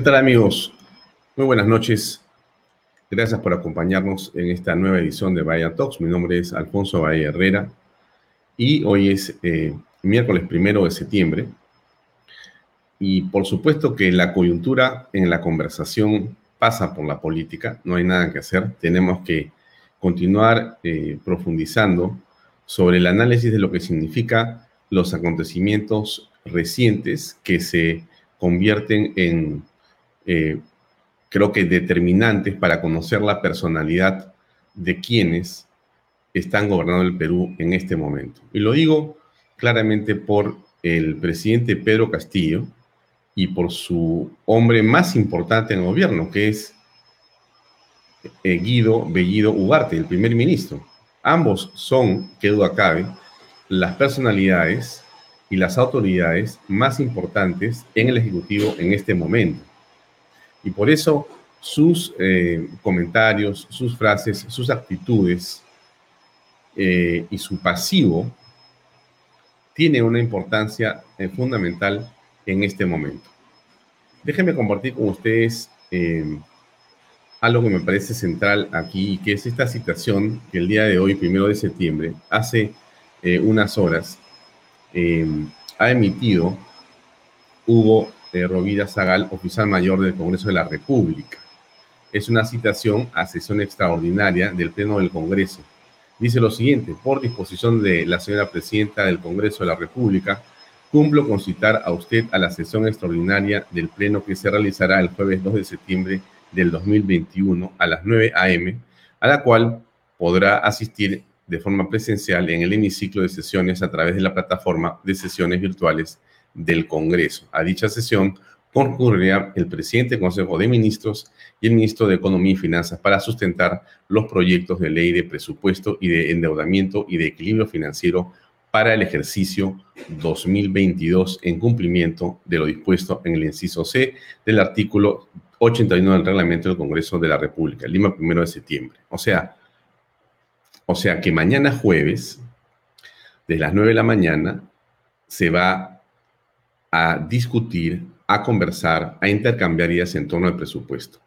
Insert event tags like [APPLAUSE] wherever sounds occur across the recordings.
¿Qué tal amigos? Muy buenas noches. Gracias por acompañarnos en esta nueva edición de Bahía Talks. Mi nombre es Alfonso Bahía Herrera y hoy es eh, miércoles primero de septiembre. Y por supuesto que la coyuntura en la conversación pasa por la política, no hay nada que hacer. Tenemos que continuar eh, profundizando sobre el análisis de lo que significa los acontecimientos recientes que se convierten en eh, creo que determinantes para conocer la personalidad de quienes están gobernando el Perú en este momento. Y lo digo claramente por el presidente Pedro Castillo y por su hombre más importante en el gobierno, que es eh, Guido Bellido Ugarte, el primer ministro. Ambos son, que duda cabe, las personalidades y las autoridades más importantes en el Ejecutivo en este momento. Y por eso sus eh, comentarios, sus frases, sus actitudes eh, y su pasivo tiene una importancia eh, fundamental en este momento. Déjenme compartir con ustedes algo que me parece central aquí, que es esta citación que el día de hoy, primero de septiembre, hace unas horas, ha emitido Hugo de Rovira Zagal, oficial mayor del Congreso de la República. Es una citación a sesión extraordinaria del Pleno del Congreso. Dice lo siguiente, por disposición de la señora presidenta del Congreso de la República, cumplo con citar a usted a la sesión extraordinaria del Pleno que se realizará el jueves 2 de septiembre del 2021 a las 9 a.m., a la cual podrá asistir de forma presencial en el hemiciclo de sesiones a través de la plataforma de sesiones virtuales del Congreso. A dicha sesión concurrirá el presidente del Consejo de Ministros y el ministro de Economía y Finanzas para sustentar los proyectos de ley de presupuesto y de endeudamiento y de equilibrio financiero para el ejercicio 2022 en cumplimiento de lo dispuesto en el inciso C del artículo 81 del reglamento del Congreso de la República, Lima, primero de septiembre. O sea, o sea que mañana jueves, de las 9 de la mañana, se va a discutir, a conversar, a intercambiar ideas en torno al presupuesto.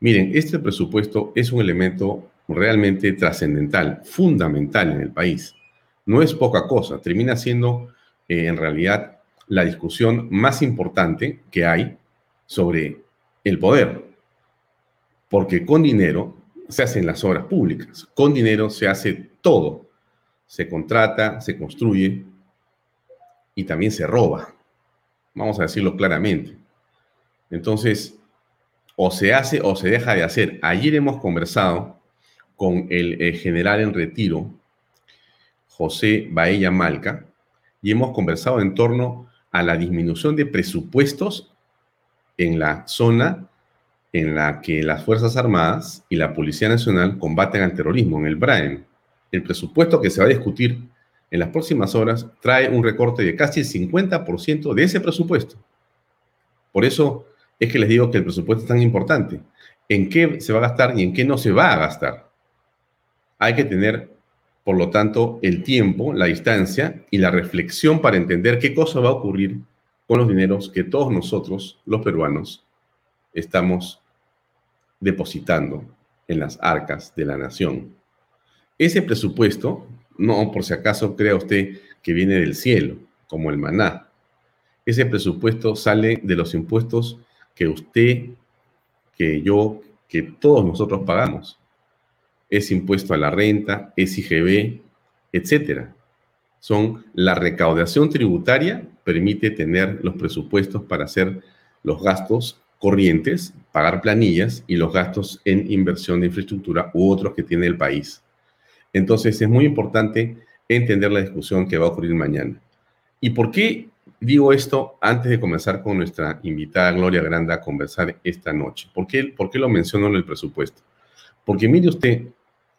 Miren, este presupuesto es un elemento realmente trascendental, fundamental en el país. No es poca cosa, termina siendo eh, en realidad la discusión más importante que hay sobre el poder. Porque con dinero se hacen las obras públicas, con dinero se hace todo. Se contrata, se construye y también se roba. Vamos a decirlo claramente. Entonces, o se hace o se deja de hacer. Ayer hemos conversado con el, eh, general en retiro, José Baella Malca, y hemos conversado en torno a la disminución de presupuestos en la zona en la que las Fuerzas Armadas y la Policía Nacional combaten al terrorismo, en el BRAEM. El presupuesto que se va a discutir en las próximas horas trae un recorte de casi el 50% de ese presupuesto. Por eso es que les digo que el presupuesto es tan importante. ¿En qué se va a gastar y en qué no se va a gastar? Hay que tener, por lo tanto, el tiempo, la distancia y la reflexión para entender qué cosa va a ocurrir con los dineros que todos nosotros, los peruanos, estamos depositando en las arcas de la nación. Ese presupuesto no, por si acaso crea usted que viene del cielo, como el maná. Ese presupuesto sale de los impuestos que usted, que yo, que todos nosotros pagamos. Es impuesto a la renta, es IGB, etcétera. Son la recaudación tributaria permite tener los presupuestos para hacer los gastos corrientes, pagar planillas y los gastos en inversión de infraestructura u otros que tiene el país. Entonces es muy importante entender la discusión que va a ocurrir mañana. ¿Y por qué digo esto antes de comenzar con nuestra invitada Gloria Granda a conversar esta noche? ¿Por qué, por qué lo menciono en el presupuesto? Porque mire usted,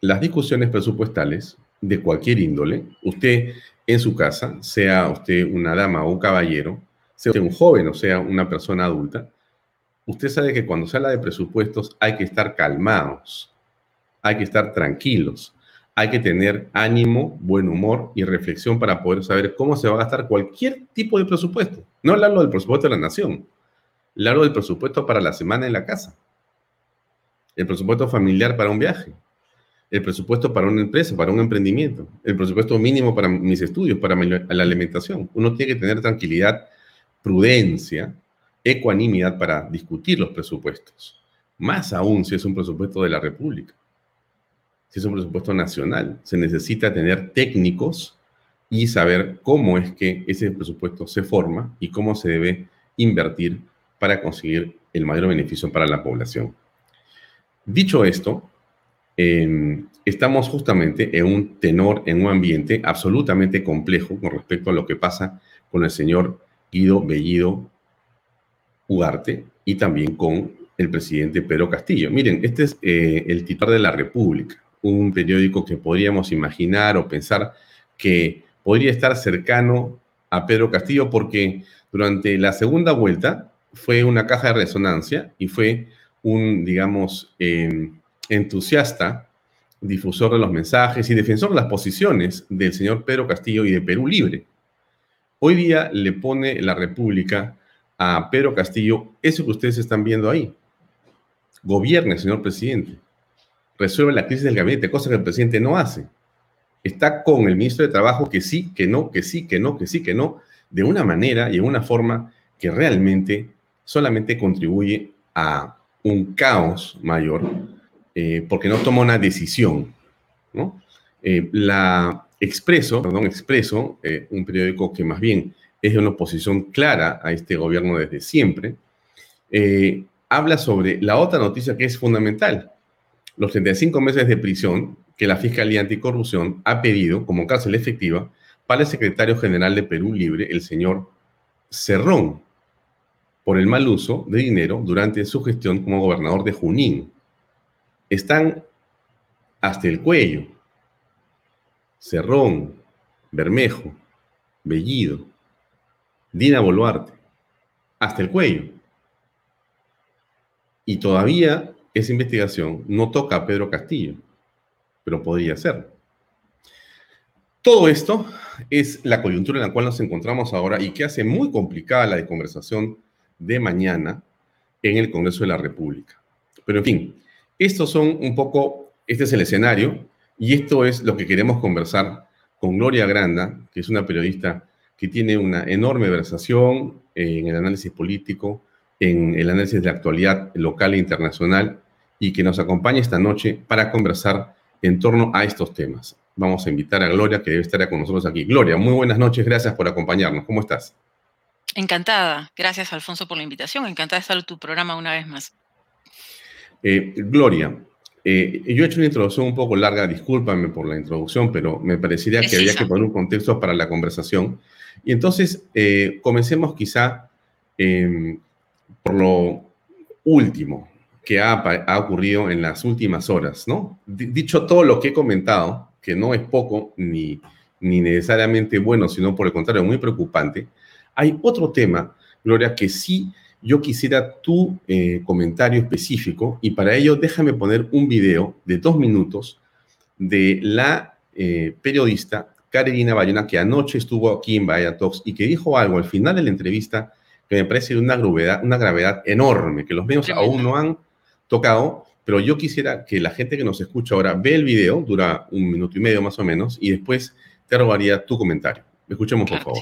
las discusiones presupuestales de cualquier índole, usted en su casa, sea usted una dama o un caballero, sea usted un joven o sea una persona adulta, usted sabe que cuando se habla de presupuestos hay que estar calmados, hay que estar tranquilos, hay que tener ánimo, buen humor y reflexión para poder saber cómo se va a gastar cualquier tipo de presupuesto. No hablo del presupuesto de la nación. Hablo del presupuesto para la semana en la casa, el presupuesto familiar para un viaje, el presupuesto para una empresa, para un emprendimiento, el presupuesto mínimo para mis estudios, para la alimentación. Uno tiene que tener tranquilidad, prudencia, ecuanimidad para discutir los presupuestos. Más aún si es un presupuesto de la República, si es un presupuesto nacional. Se necesita tener técnicos y saber cómo es que ese presupuesto se forma y cómo se debe invertir para conseguir el mayor beneficio para la población. Dicho esto, em, estamos justamente en un tenor, en un ambiente absolutamente complejo con respecto a lo que pasa con el señor Guido Bellido Ugarte y también con el presidente Pedro Castillo. Miren, este es eh, el titular de La República, un periódico que podríamos imaginar o pensar que podría estar cercano a Pedro Castillo porque durante la segunda vuelta fue una caja de resonancia y fue un, digamos, em, entusiasta, difusor de los mensajes y defensor de las posiciones del señor Pedro Castillo y de Perú Libre. Hoy día le pone la República a Pedro Castillo eso que ustedes están viendo ahí. Gobierne, señor presidente. Resuelve la crisis del gabinete, cosa que el presidente no hace. Está con el ministro de Trabajo que sí, que no, que sí, que no, que sí, que no, de una manera y en una forma que realmente solamente contribuye a un caos mayor eh, porque no toma una decisión. ¿no? Eh, la Expreso, perdón, Expreso, eh, un periódico que más bien es de una oposición clara a este gobierno desde siempre, habla sobre la otra noticia que es fundamental, los 35 meses de prisión que la Fiscalía Anticorrupción ha pedido como cárcel efectiva para el secretario general de Perú Libre, el señor Cerrón, por el mal uso de dinero durante su gestión como gobernador de Junín. Están hasta el cuello. Cerrón, Bermejo, Bellido, Dina Boluarte, hasta el cuello. Y todavía esa investigación no toca a Pedro Castillo, pero podría ser. Todo esto es la coyuntura en la cual nos encontramos ahora y que hace muy complicada la conversación de mañana en el Congreso de la República. Pero en fin, estos son un poco, este es el escenario y esto es lo que queremos conversar con Gloria Granda, que es una periodista que tiene una enorme versación en el análisis político, en el análisis de la actualidad local e internacional y que nos acompaña esta noche para conversar en torno a estos temas. Vamos a invitar a Gloria, que debe estar con nosotros aquí. Gloria, muy buenas noches, gracias por acompañarnos. ¿Cómo estás? Encantada. Gracias, Alfonso, por la invitación. Encantada de estar en tu programa una vez más. Eh, Gloria, eh, yo he hecho una introducción un poco larga, discúlpame por la introducción, pero me parecería que había que poner un contexto para la conversación. Y entonces, eh, comencemos quizá em, por lo último que ha, ha, ocurrido en las últimas horas, ¿no? dicho todo lo que he comentado, que no es poco ni, ni necesariamente bueno, sino por el contrario, muy preocupante, hay otro tema, Gloria, que sí yo quisiera tu eh, comentario específico y para ello déjame poner un video de dos minutos de la eh, periodista Carolina Bayona que anoche estuvo aquí en Bahía Talks y que dijo algo al final de la entrevista que me parece de una gravedad, una gravedad enorme, que los medios aún no han tocado, pero yo quisiera que la gente que nos escucha ahora ve el video, dura un minuto y medio más o menos, y después te robaría tu comentario. Escuchemos, por favor.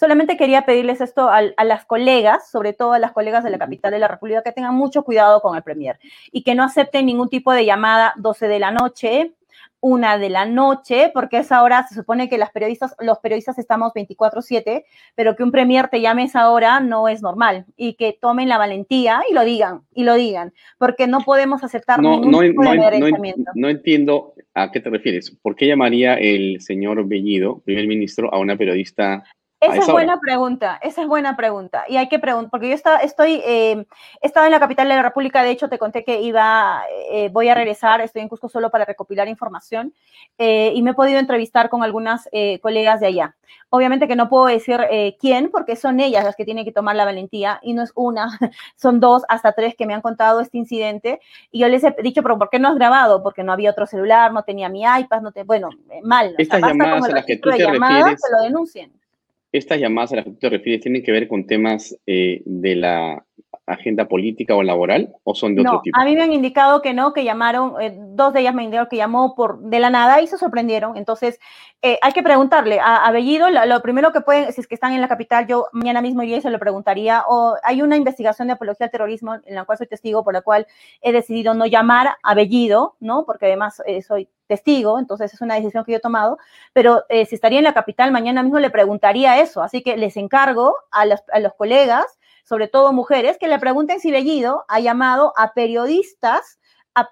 Solamente quería pedirles esto a, las colegas, sobre todo a las colegas de la capital de la República, que tengan mucho cuidado con el Premier y que no acepten ningún tipo de llamada 12 de la noche, una de la noche, porque a esa hora se supone que las periodistas, los periodistas estamos 24/7, pero que un premier te llame a esa hora no es normal y que tomen la valentía y lo digan, y lo digan, porque no podemos aceptar no, ningún tipo de no, entiendo a qué te refieres. ¿Por qué llamaría el señor Bellido, primer ministro, a una periodista esa es buena pregunta, esa es buena pregunta. Y hay que preguntar, porque yo está, estoy, eh, he estado en la capital de la República, de hecho te conté que iba, eh, voy a regresar, estoy en Cusco solo para recopilar información eh, y me he podido entrevistar con algunas colegas de allá. Obviamente que no puedo decir quién, porque son ellas las que tienen que tomar la valentía y no es una, [LAUGHS] son dos hasta tres que me han contado este incidente y yo les he dicho, pero ¿por qué no has grabado? Porque no había otro celular, no tenía mi iPad, no te, bueno, mal. Estas llamadas a las que tú te refieres, lo denuncien estas llamadas a las que tú te refieres tienen que ver con temas eh, de la agenda política o laboral o son de otro tipo? A mí me han indicado que no, que llamaron, eh, dos de ellas me indicaron que llamó por de la nada y se sorprendieron. Entonces, eh, hay que preguntarle a, a Bellido, lo, primero que pueden, si es que están en la capital, yo mañana mismo yo se lo preguntaría, o hay una investigación de apología al terrorismo en la cual soy testigo, por la cual he decidido no llamar a Bellido, ¿no? Porque además eh, soy testigo, entonces es una decisión que yo he tomado, pero si estaría en la capital, mañana mismo le preguntaría eso. Así que les encargo a los, a los colegas sobre todo mujeres, que le pregunten si Bellido ha llamado a periodistas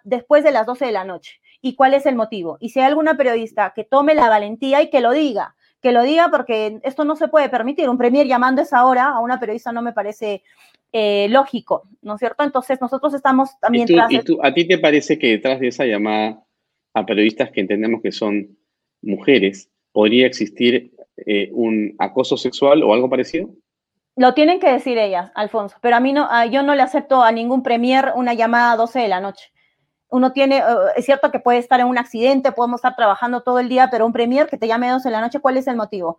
después de las 12 de la noche y cuál es el motivo. Y si hay alguna periodista que tome la valentía y que lo diga, que lo diga porque esto no se puede permitir. Un premier llamando a esa hora a una periodista no me parece eh, lógico, ¿no es cierto? Entonces nosotros estamos también... ¿Y, tú, a ti te parece que detrás de esa llamada a periodistas que entendemos que son mujeres, podría existir eh, un acoso sexual o algo parecido? Lo tienen que decir ellas, Alfonso, pero a mí no, yo no le acepto a ningún premier una llamada a 12 de la noche. Uno tiene, eh, es cierto que puede estar en un accidente, podemos estar trabajando todo el día, pero un premier que te llame a 12 de la noche, ¿cuál es el motivo?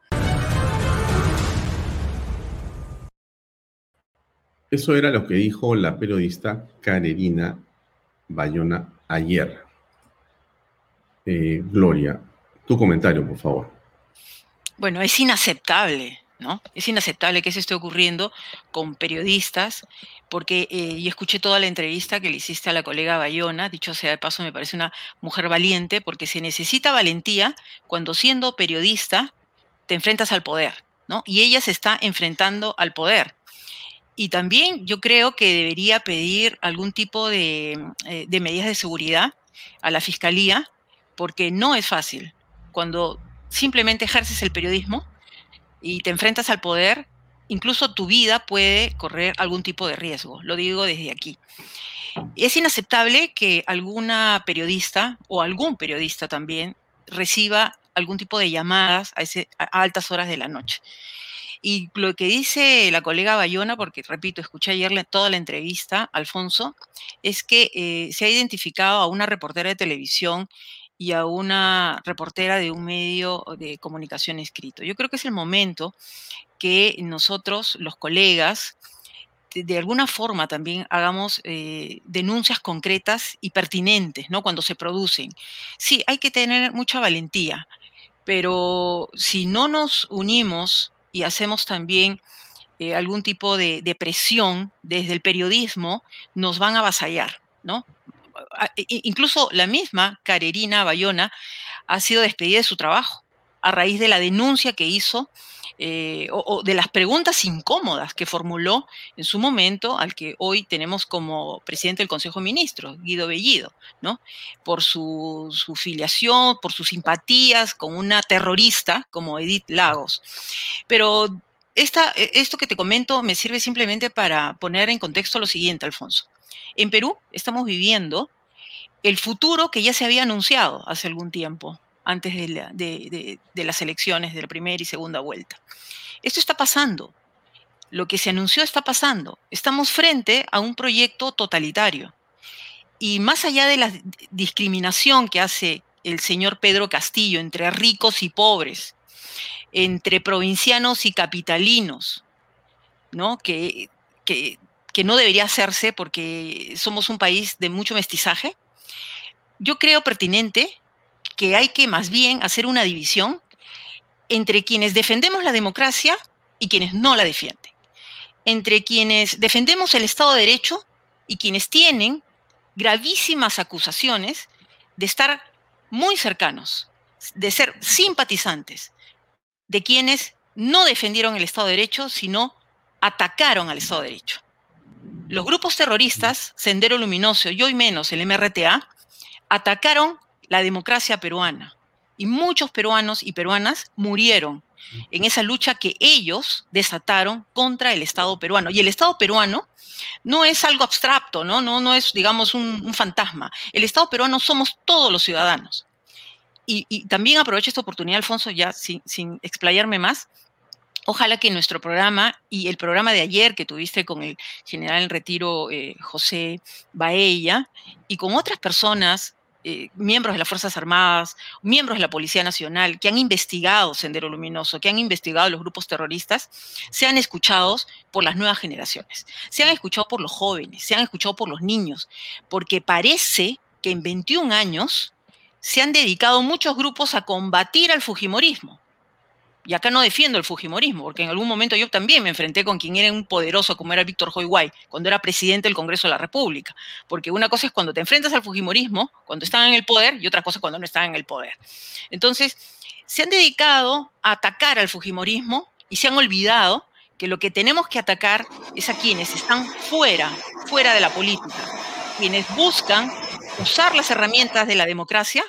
Eso era lo que dijo la periodista Carolina Bayona ayer. Eh, Gloria, tu comentario, por favor. Bueno, es inaceptable ¿no? Es inaceptable que eso esté ocurriendo con periodistas, porque eh, yo escuché toda la entrevista que le hiciste a la colega Bayona, dicho sea de paso, me parece una mujer valiente, porque se necesita valentía cuando siendo periodista te enfrentas al poder, ¿no? Y ella se está enfrentando al poder. Y también yo creo que debería pedir algún tipo de, eh, de medidas de seguridad a la fiscalía, porque no es fácil. Cuando simplemente ejerces el periodismo, y te enfrentas al poder, incluso tu vida puede correr algún tipo de riesgo. Lo digo desde aquí. Es inaceptable que alguna periodista o algún periodista también reciba algún tipo de llamadas a, altas horas de la noche. Y lo que dice la colega Bayona, porque repito, escuché ayer toda la entrevista, Alfonso, es que eh, se ha identificado a una reportera de televisión y a una reportera de un medio de comunicación escrito. Yo creo que es el momento que nosotros, los colegas, de, alguna forma también hagamos eh, denuncias concretas y pertinentes, ¿no? Cuando se producen. Sí, hay que tener mucha valentía, pero si no nos unimos y hacemos también eh, algún tipo de, de, presión desde el periodismo, nos van a avasallar, ¿no? Incluso la misma Carerina Bayona ha sido despedida de su trabajo a raíz de la denuncia que hizo eh, o, de las preguntas incómodas que formuló en su momento al que hoy tenemos como presidente del Consejo de Ministros, Guido Bellido, ¿no? Por su, su, filiación, por sus simpatías con una terrorista como Edith Lagos. Pero esta, e, esto que te comento me sirve simplemente para poner en contexto lo siguiente, Alfonso. En Perú estamos viviendo el futuro que ya se había anunciado hace algún tiempo, antes de, las elecciones de la primera y segunda vuelta. Esto está pasando. Lo que se anunció está pasando. Estamos frente a un proyecto totalitario. Y más allá de la discriminación que hace el señor Pedro Castillo entre ricos y pobres, entre provincianos y capitalinos, ¿no? que, que que no debería hacerse porque somos un país de mucho mestizaje, yo creo pertinente que hay que más bien hacer una división entre quienes defendemos la democracia y quienes no la defienden, entre quienes defendemos el Estado de Derecho y quienes tienen gravísimas acusaciones de estar muy cercanos, de ser simpatizantes de quienes no defendieron el Estado de Derecho, sino atacaron al Estado de Derecho. Los grupos terroristas, Sendero Luminoso y hoy menos el MRTA, atacaron la democracia peruana y muchos peruanos y peruanas murieron en esa lucha que ellos desataron contra el Estado peruano. Y el Estado peruano no es algo abstracto, no, no, no es, digamos, un, fantasma. El Estado peruano somos todos los ciudadanos. Y, también aprovecho esta oportunidad, Alfonso, ya sin, sin explayarme más, Ojalá que nuestro programa y el programa de ayer que tuviste con el general en retiro eh, José Baella y con otras personas eh, miembros de las Fuerzas Armadas, miembros de la Policía Nacional, que han investigado Sendero Luminoso, que han investigado los grupos terroristas, sean escuchados por las nuevas generaciones, sean escuchados por los jóvenes, sean escuchados por los niños, porque parece que en 21 años se han dedicado muchos grupos a combatir al Fujimorismo y acá no defiendo el Fujimorismo, porque en algún momento yo también me enfrenté con quien era un poderoso como era Víctor Hoyguay, cuando era presidente del Congreso de la República. Porque una cosa es cuando te enfrentas al Fujimorismo, cuando están en el poder, y otra cosa cuando no están en el poder. Entonces, se han dedicado a atacar al Fujimorismo y se han olvidado que lo que tenemos que atacar es a quienes están fuera, fuera de la política, quienes buscan usar las herramientas de la democracia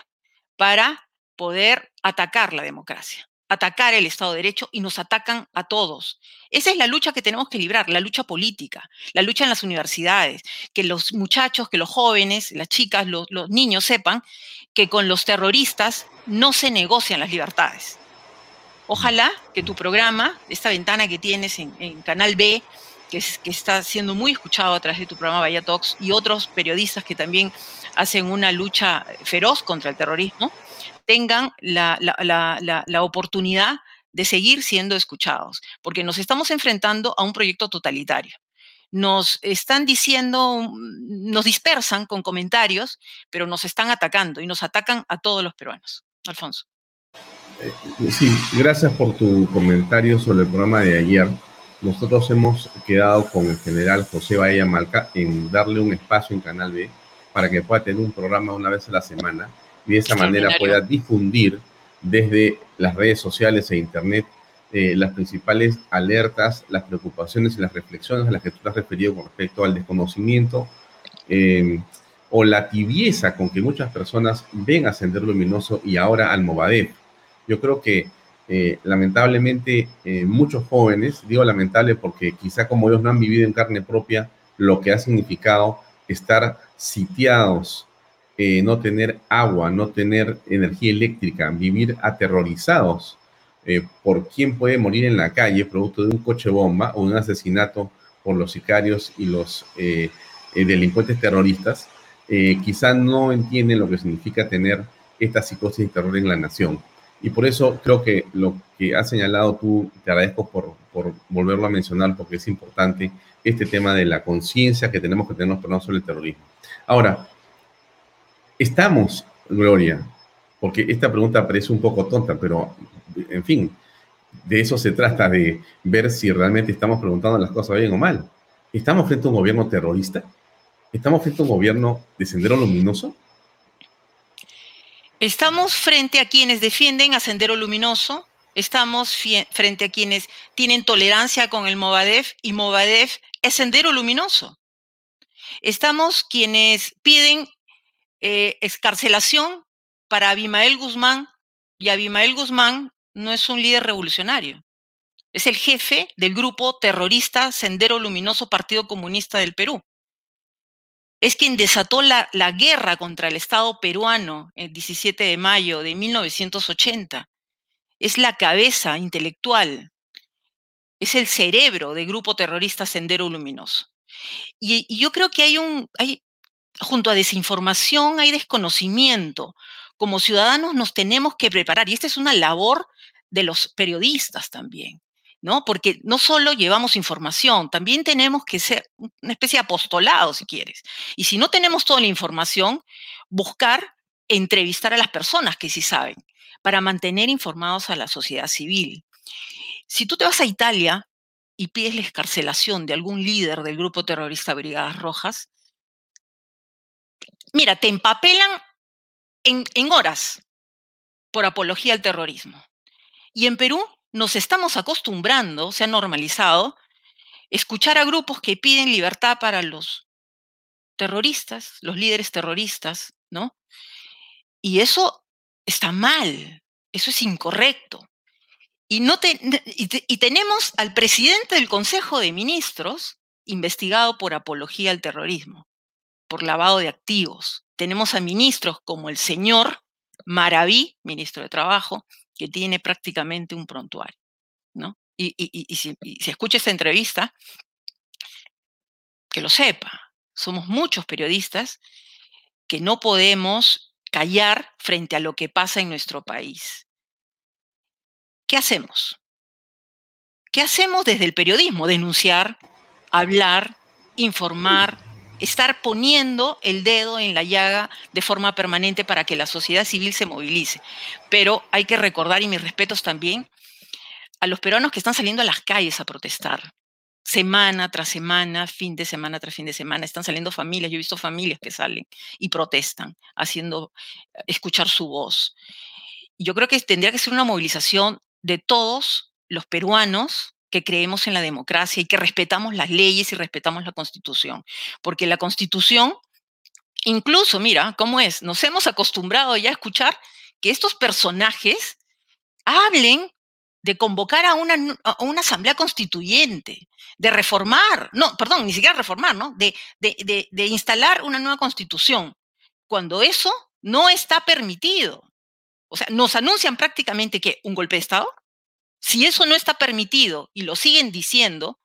para poder atacar la democracia atacar el Estado de Derecho y nos atacan a todos. Esa es la lucha que tenemos que librar, la lucha política, la lucha en las universidades, que los muchachos, que los jóvenes, las chicas, los, niños sepan que con los terroristas no se negocian las libertades. Ojalá que tu programa, esta ventana que tienes en, Canal B, que, que, está siendo muy escuchado a través de tu programa Vaya Talks y otros periodistas que también hacen una lucha feroz contra el terrorismo, tengan la, oportunidad de seguir siendo escuchados, porque nos estamos enfrentando a un proyecto totalitario. Nos están diciendo, mm, nos dispersan con comentarios, pero nos están atacando y nos atacan a todos los peruanos. Alfonso. Eh, sí, gracias por tu comentario sobre el programa de ayer. Nosotros hemos quedado con el general José Bahía Malca en darle un espacio en Canal B para que pueda tener un programa una vez a la semana y de esa manera pueda difundir desde las redes sociales e internet eh, las principales alertas, las preocupaciones y las reflexiones a las que tú te has referido con respecto al desconocimiento eh, o la tibieza con que muchas personas ven a Sendero Luminoso y ahora al Movadef. Yo creo que eh, lamentablemente muchos jóvenes, digo lamentable porque quizá como ellos no han vivido en carne propia lo que ha significado estar sitiados eh, no tener agua, no tener energía eléctrica, vivir aterrorizados eh, por quién puede morir en la calle producto de un coche bomba o un asesinato por los sicarios y los eh, delincuentes terroristas, quizá no entienden lo que significa tener esta psicosis de terror en la nación. Y por eso creo que lo que has señalado tú, te agradezco por, por volverlo a mencionar, porque es importante este tema de la conciencia que tenemos que tener sobre el terrorismo. Ahora, Estamos, Gloria, porque esta pregunta parece un poco tonta, pero en fin, de eso se trata, de ver si realmente estamos preguntando las cosas bien o mal. ¿Estamos frente a un gobierno terrorista? ¿Estamos frente a un gobierno de sendero luminoso? Estamos frente a quienes defienden a Sendero Luminoso, estamos frente a quienes tienen tolerancia con el Movadef y Movadef es Sendero Luminoso. Estamos quienes piden eh, escarcelación para Abimael Guzmán, y Abimael Guzmán no es un líder revolucionario, es el jefe del grupo terrorista Sendero Luminoso Partido Comunista del Perú. Es quien desató la, la guerra contra el Estado peruano el 17 de mayo de 1980. Es la cabeza intelectual, es el cerebro del grupo terrorista Sendero Luminoso. Y, y, yo creo que hay un, hay, junto a desinformación hay desconocimiento. Como ciudadanos nos tenemos que preparar y esta es una labor de los periodistas también, ¿no? Porque no solo llevamos información, también tenemos que ser una especie de apostolado, si quieres. Y si no tenemos toda la información, buscar entrevistar a las personas que sí saben para mantener informados a la sociedad civil. Si tú te vas a Italia y pides la escarcelación de algún líder del grupo terrorista Brigadas Rojas, mira, te empapelan en, horas por apología al terrorismo. Y en Perú nos estamos acostumbrando, se ha normalizado, escuchar a grupos que piden libertad para los terroristas, los líderes terroristas, ¿no? Y eso está mal, eso es incorrecto. Y, no y tenemos al presidente del Consejo de Ministros investigado por apología al terrorismo por lavado de activos. Tenemos a ministros como el señor Maraví, ministro de Trabajo, que tiene prácticamente un prontuario. ¿no? Y, si, escucha esta entrevista, que lo sepa. Somos muchos periodistas que no podemos callar frente a lo que pasa en nuestro país. ¿Qué hacemos? ¿Qué hacemos desde el periodismo? Denunciar, hablar, informar, estar poniendo el dedo en la llaga de forma permanente para que la sociedad civil se movilice. Pero hay que recordar, y mis respetos también, a los peruanos que están saliendo a las calles a protestar. Semana tras semana, fin de semana tras fin de semana, están saliendo familias. Yo he visto familias que salen y protestan, haciendo escuchar su voz. Yo creo que tendría que ser una movilización de todos los peruanos que creemos en la democracia y que respetamos las leyes y respetamos la constitución. Porque la constitución, incluso, mira, ¿cómo es? Nos hemos acostumbrado ya a escuchar que estos personajes hablen de convocar a una, una, asamblea constituyente, de reformar, no, perdón, ni siquiera reformar, ¿no? De, de, de, instalar una nueva constitución, cuando eso no está permitido. O sea, nos anuncian prácticamente que un golpe de Estado, si eso no está permitido y lo siguen diciendo,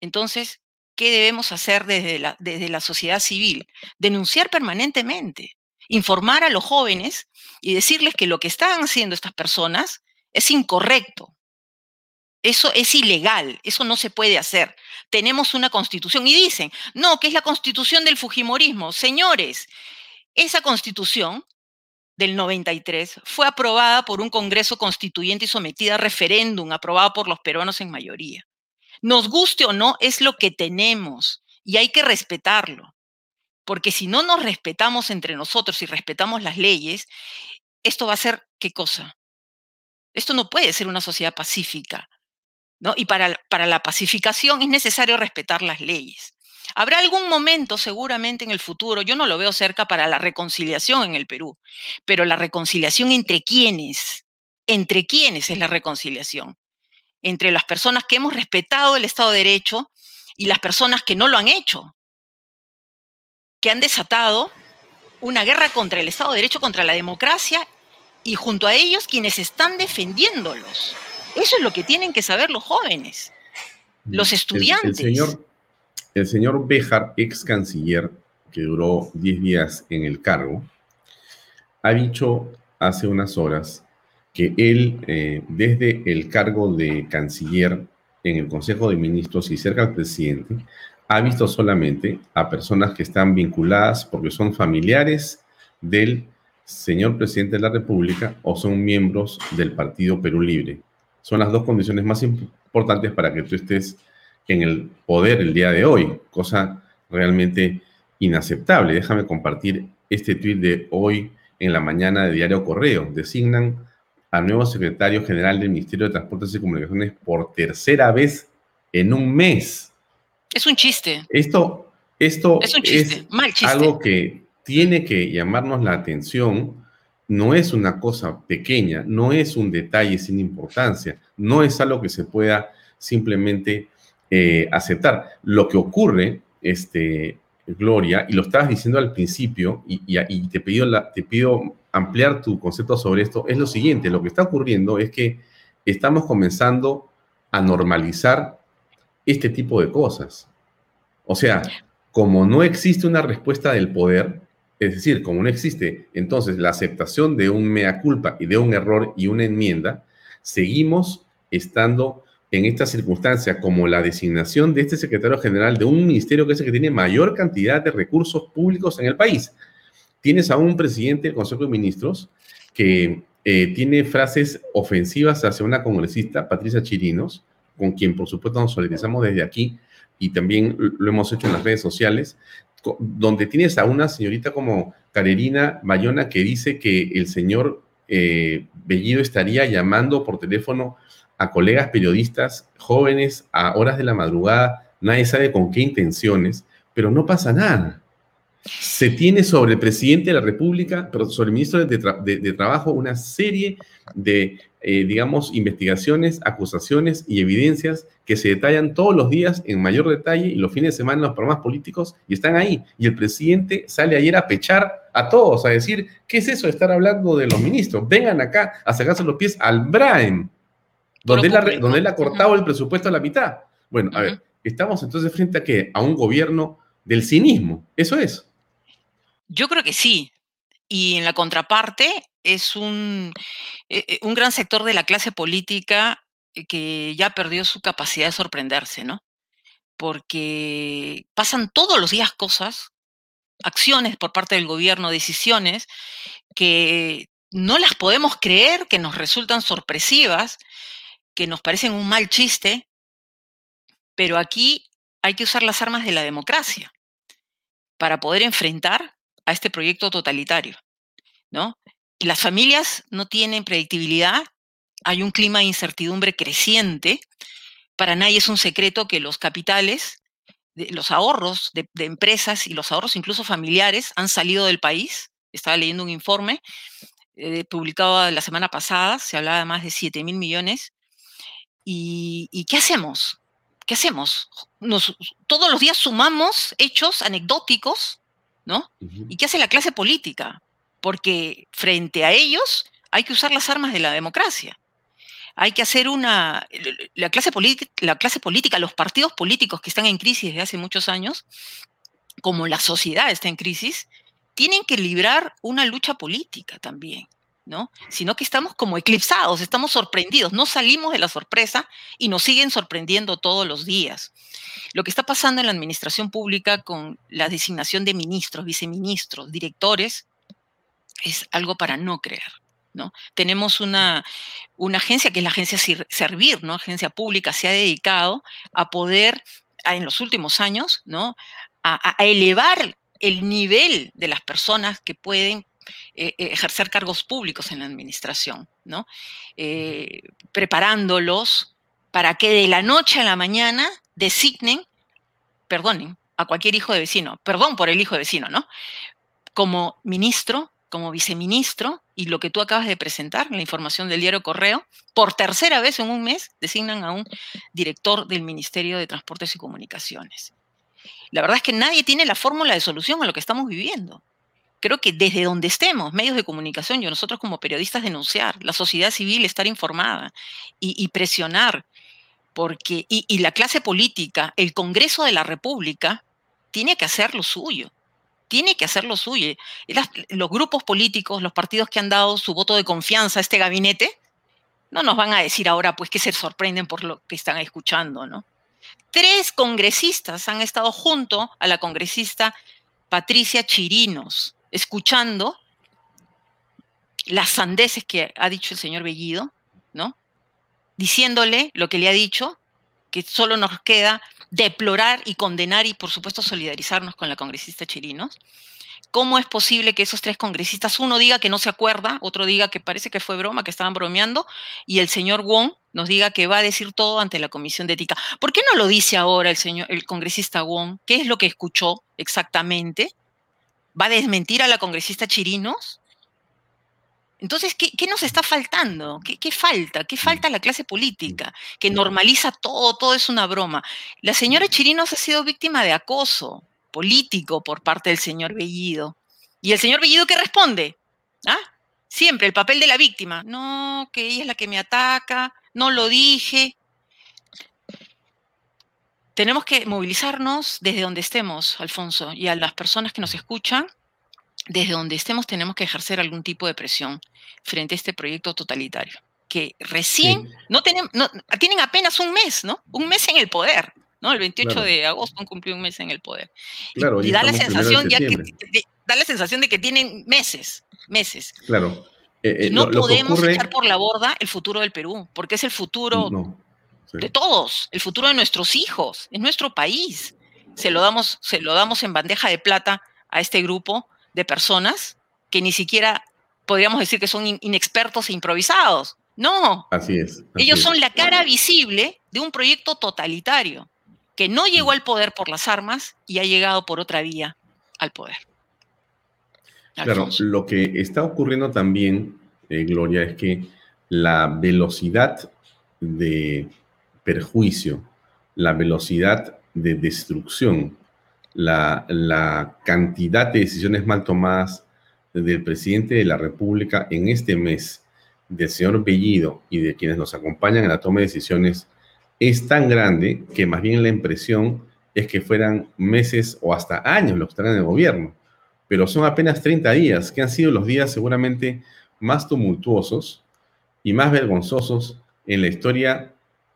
entonces, ¿qué debemos hacer desde la, desde la sociedad civil? Denunciar permanentemente, informar a los jóvenes y decirles que lo que están haciendo estas personas es incorrecto. Eso es ilegal, eso no se puede hacer. Tenemos una constitución y dicen, no, que es la constitución del Fujimorismo. Señores, esa constitución del 93 fue aprobada por un Congreso Constituyente y sometida a referéndum, aprobada por los peruanos en mayoría. Nos guste o no, es lo que tenemos y hay que respetarlo. Porque si no nos respetamos entre nosotros y respetamos las leyes, esto va a ser qué cosa? Esto no puede ser una sociedad pacífica. ¿no? Y para, para la pacificación es necesario respetar las leyes. Habrá algún momento seguramente en el futuro, yo no lo veo cerca para la reconciliación en el Perú, pero la reconciliación entre quiénes, entre quiénes es la reconciliación, entre las personas que hemos respetado el Estado de Derecho y las personas que no lo han hecho, que han desatado una guerra contra el Estado de Derecho, contra la democracia y junto a ellos quienes están defendiéndolos. Eso es lo que tienen que saber los jóvenes, los estudiantes. señor el señor Béjar, ex canciller, que duró 10 días en el cargo, ha dicho hace unas horas que él, eh, desde el cargo de canciller en el Consejo de Ministros y cerca al presidente, ha visto solamente a personas que están vinculadas porque son familiares del señor presidente de la República o son miembros del Partido Perú Libre. Son las dos condiciones más importantes para que tú estés en el poder el día de hoy, cosa realmente inaceptable. Déjame compartir este tuit de hoy en la mañana de Diario Correo. Designan al nuevo secretario general del Ministerio de Transportes y Comunicaciones por tercera vez en un mes. Es un chiste. Esto, esto es, un chiste. algo que tiene que llamarnos la atención. No es una cosa pequeña, no es un detalle sin importancia, no es algo que se pueda simplemente eh, aceptar. Lo que ocurre, este, Gloria, y lo estabas diciendo al principio, y, te, pido te pido ampliar tu concepto sobre esto, es lo siguiente, lo que está ocurriendo es que estamos comenzando a normalizar este tipo de cosas. O sea, como no existe una respuesta del poder, es decir, como no existe entonces la aceptación de un mea culpa y de un error y una enmienda, seguimos estando en esta circunstancia como la designación de este secretario general de un ministerio que es el que tiene mayor cantidad de recursos públicos en el país. Tienes a un presidente del Consejo de Ministros que eh, tiene frases ofensivas hacia una congresista, Patricia Chirinos, con quien por supuesto nos solidarizamos desde aquí y también lo hemos hecho en las redes sociales, donde tienes a una señorita como Carerina Bayona que dice que el señor eh, Bellido estaría llamando por teléfono a colegas periodistas jóvenes a horas de la madrugada, nadie sabe con qué intenciones, pero no pasa nada. Se tiene sobre el presidente de la República, sobre el ministro de, Trabajo, una serie de, eh, digamos, investigaciones, acusaciones y evidencias que se detallan todos los días en mayor detalle y los fines de semana en los programas políticos y están ahí. Y el presidente sale ayer a pechar a todos, a decir, ¿qué es eso de estar hablando de los ministros? Vengan acá a sacarse los pies al Braem donde él, ha, cortado el presupuesto a la mitad. Bueno, a ver, estamos entonces frente a qué? A un gobierno del cinismo. Eso es. Yo creo que sí. y en la contraparte es un, eh, eh, un gran sector de la clase política que ya perdió su capacidad de sorprenderse, ¿no? Porque pasan todos los días cosas, acciones por parte del gobierno, decisiones que no las podemos creer, que nos resultan sorpresivas, que nos parecen un mal chiste, pero aquí hay que usar las armas de la democracia para poder enfrentar a este proyecto totalitario, ¿no? Las familias no tienen predictibilidad, hay un clima de incertidumbre creciente, para nadie es un secreto que los capitales, los ahorros de, empresas y los ahorros incluso familiares han salido del país. Estaba leyendo un informe eh, publicado la semana pasada, se hablaba de más de 7 mil millones. ¿Y, ¿Y qué hacemos? ¿qué hacemos? Nos, todos los días sumamos hechos anecdóticos, ¿no? ¿Y qué hace la clase política? Porque frente a ellos hay que usar las armas de la democracia. Hay que hacer una... La clase, la clase política, los partidos políticos que están en crisis desde hace muchos años, como la sociedad está en crisis, tienen que librar una lucha política también. ¿No? Sino que estamos como eclipsados, estamos sorprendidos, no salimos de la sorpresa y nos siguen sorprendiendo todos los días. Lo que está pasando en la administración pública con la designación de ministros, viceministros, directores, es algo para no creer. ¿no? Tenemos una, agencia que es la agencia Servir, ¿no? agencia pública, se ha dedicado a poder, en los últimos años, ¿no? a elevar el nivel de las personas que pueden eh, eh, ejercer cargos públicos en la administración, ¿no? Eh, preparándolos para que de la noche a la mañana designen, perdonen, a cualquier hijo de vecino, perdón por el hijo de vecino, ¿no? Como ministro, como viceministro, y lo que tú acabas de presentar, la información del diario Correo, por tercera vez en un mes designan a un director del Ministerio de Transportes y Comunicaciones. La verdad es que nadie tiene la fórmula de solución a lo que estamos viviendo creo que desde donde estemos, medios de comunicación, yo nosotros como periodistas denunciar, la sociedad civil estar informada y, presionar, porque, y, la clase política, el Congreso de la República, tiene que hacer lo suyo, tiene que hacer lo suyo. los grupos políticos, los partidos que han dado su voto de confianza a este gabinete, no nos van a decir ahora pues que se sorprenden por lo que están escuchando, ¿no? Tres congresistas han estado junto a la congresista Patricia Chirinos escuchando las sandeces que ha dicho el señor Bellido, ¿no? Diciéndole lo que le ha dicho, que solo nos queda deplorar y condenar y por supuesto solidarizarnos con la congresista Chirinos. ¿Cómo es posible que esos tres congresistas, uno diga que no se acuerda, otro diga que parece que fue broma, que estaban bromeando, y el señor Wong nos diga que va a decir todo ante la Comisión de Ética? ¿Por qué no lo dice ahora el señor, el congresista Wong? ¿Qué es lo que escuchó exactamente? ¿Va a desmentir a la congresista Chirinos? Entonces, ¿qué, nos está faltando? ¿Qué, falta? ¿Qué falta a la clase política? Que normaliza todo, todo es una broma. La señora Chirinos ha sido víctima de acoso político por parte del señor Bellido. ¿Y el señor Bellido qué responde? ¿Ah? Siempre el papel de la víctima. No, que ella es la que me ataca, no lo dije tenemos que movilizarnos desde donde estemos, Alfonso, y a las personas que nos escuchan, desde donde estemos tenemos que ejercer algún tipo de presión frente a este proyecto totalitario, que recién no, tienen, tienen apenas un mes, ¿no? Un mes en el poder, ¿no? El 28 de agosto han cumplido un mes en el poder. y, da la sensación ya que da la sensación de que tienen meses, meses. Claro. Eh, eh, no podemos echar por la borda el futuro del Perú, porque es el futuro de todos, el futuro de nuestros hijos, es nuestro país. Se lo, damos, se lo damos en bandeja de plata a este grupo de personas que ni siquiera podríamos decir que son inexpertos e improvisados. No. Así es. Ellos son la cara visible de un proyecto totalitario que no llegó al poder por las armas y ha llegado por otra vía al poder. Claro, lo que está ocurriendo también, eh, Gloria, es que la velocidad de perjuicio, la velocidad de destrucción, la, cantidad de decisiones mal tomadas del presidente de la República en este mes, del señor Bellido y de quienes nos acompañan en la toma de decisiones, es tan grande que más bien la impresión es que fueran meses o hasta años los que están en el gobierno, pero son apenas 30 días, que han sido los días seguramente más tumultuosos y más vergonzosos en la historia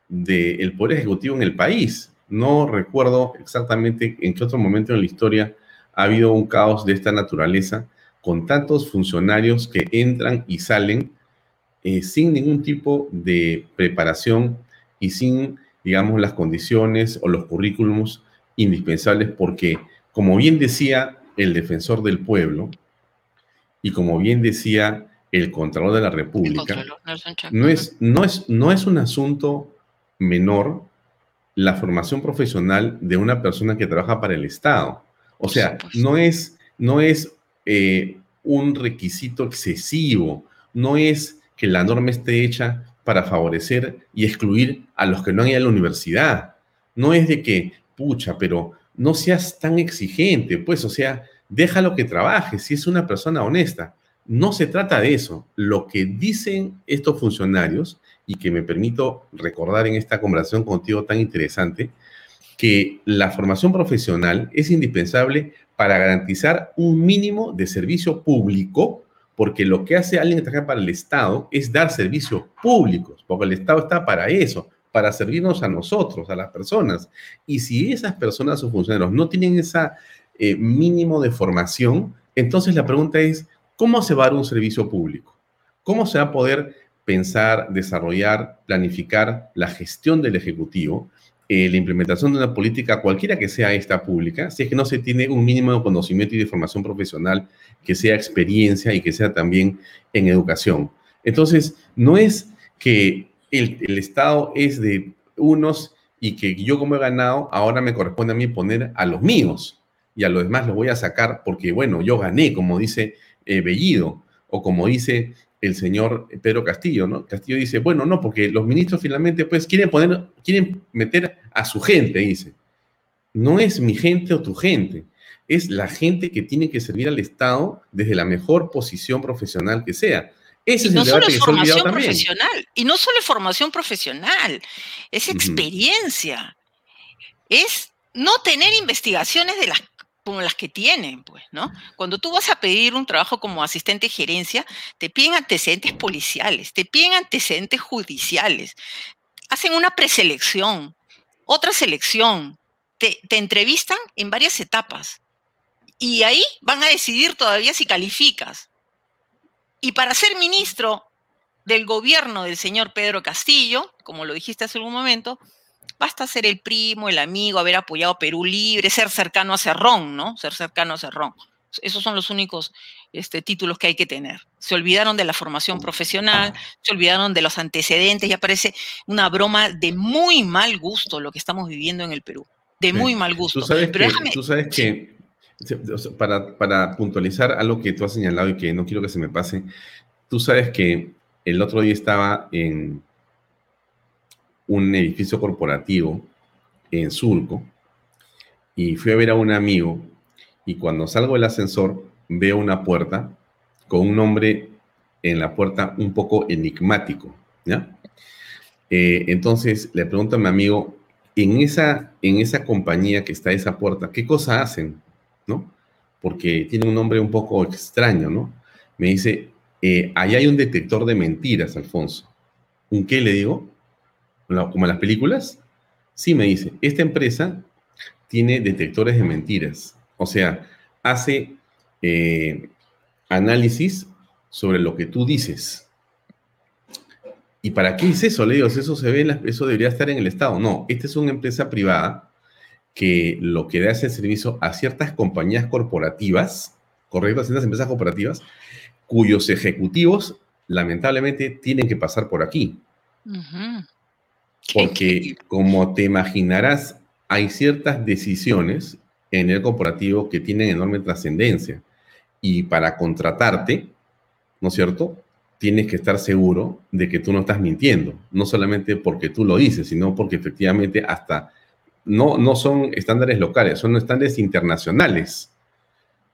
del Poder Ejecutivo en el país. No recuerdo exactamente en qué otro momento en la historia ha habido un caos de esta naturaleza con tantos funcionarios que entran y salen eh, sin ningún tipo de preparación y sin, digamos, las condiciones o los currículums indispensables, porque, como bien decía el defensor del pueblo, y como bien decía el Contralor de la República, no es, no, es, no es un asunto menor la formación profesional de una persona que trabaja para el Estado. O sea, no es, no es eh, un requisito excesivo, no es que la norma esté hecha para favorecer y excluir a los que no han ido a la universidad. No es de que, pucha, pero no seas tan exigente, pues, o sea, déjalo que trabaje si es una persona honesta. No se trata de eso. Lo que dicen estos funcionarios, y que me permito recordar en esta conversación contigo tan interesante, que la formación profesional es indispensable para garantizar un mínimo de servicio público, porque lo que hace alguien que trabaja para el Estado es dar servicios públicos, porque el Estado está para eso, para servirnos a nosotros, a las personas. Y si esas personas o funcionarios no tienen ese eh, mínimo de formación, entonces la pregunta es, ¿cómo se va a dar un servicio público? ¿Cómo se va a poder pensar, desarrollar, planificar la gestión del Ejecutivo? Eh, la implementación de una política, cualquiera que sea esta pública, si es que no se tiene un mínimo de conocimiento y de formación profesional, que sea experiencia y que sea también en educación. Entonces, no es que el, Estado es de unos y que yo como he ganado, ahora me corresponde a mí poner a los míos y a los demás los voy a sacar porque, bueno, yo gané, como dice eh, Bellido, o como dice el señor Pedro Castillo, ¿no? Castillo dice, bueno, no, porque los ministros finalmente pues quieren poner, quieren meter a su gente, dice. No es mi gente o tu gente, es la gente que tiene que servir al Estado desde la mejor posición profesional que sea. Ese es no el solo es formación profesional, y no solo es formación profesional, es experiencia, es no tener investigaciones de las como las que tienen, pues, ¿no? Cuando tú vas a pedir un trabajo como asistente de gerencia, te piden antecedentes policiales, te piden antecedentes judiciales, hacen una preselección, otra selección, te, te entrevistan en varias etapas y ahí van a decidir todavía si calificas. Y para ser ministro del gobierno del señor Pedro Castillo, como lo dijiste hace un momento, basta ser el primo, el amigo, haber apoyado Perú Libre, ser cercano a Cerrón, ¿no? Ser cercano a Cerrón. Esos son los únicos este, títulos que hay que tener. Se olvidaron de la formación profesional, se olvidaron de los antecedentes, ya parece una broma de muy mal gusto lo que estamos viviendo en el Perú. De muy mal gusto. Tú sabes que, tú sabes que para, para puntualizar algo que tú has señalado y que no quiero que se me pase, tú sabes que el otro día estaba en, un edificio corporativo en Surco y fui a ver a un amigo y cuando salgo del ascensor veo una puerta con un nombre en la puerta un poco enigmático, ¿ya? Eh, entonces le pregunto a mi amigo, en esa, en esa compañía que está esa puerta, ¿qué cosa hacen? ¿No? Porque tiene un nombre un poco extraño, ¿no? Me dice, eh, ahí hay un detector de mentiras, Alfonso. ¿Un qué le digo? Como en las películas? Sí, me dice, esta empresa tiene detectores de mentiras, o sea, hace eh, análisis sobre lo que tú dices. ¿Y para qué es eso? Le digo, eso se ve, eso debería estar en el Estado. No, esta es una empresa privada que lo que da es el servicio a ciertas compañías corporativas, correcto, a ciertas empresas corporativas, cuyos ejecutivos lamentablemente tienen que pasar por aquí. Porque, como te imaginarás, hay ciertas decisiones en el corporativo que tienen enorme trascendencia. Y para contratarte, ¿no es cierto? Tienes que estar seguro de que tú no estás mintiendo, no solamente porque tú lo dices, sino porque efectivamente hasta no, no son estándares locales, son estándares internacionales.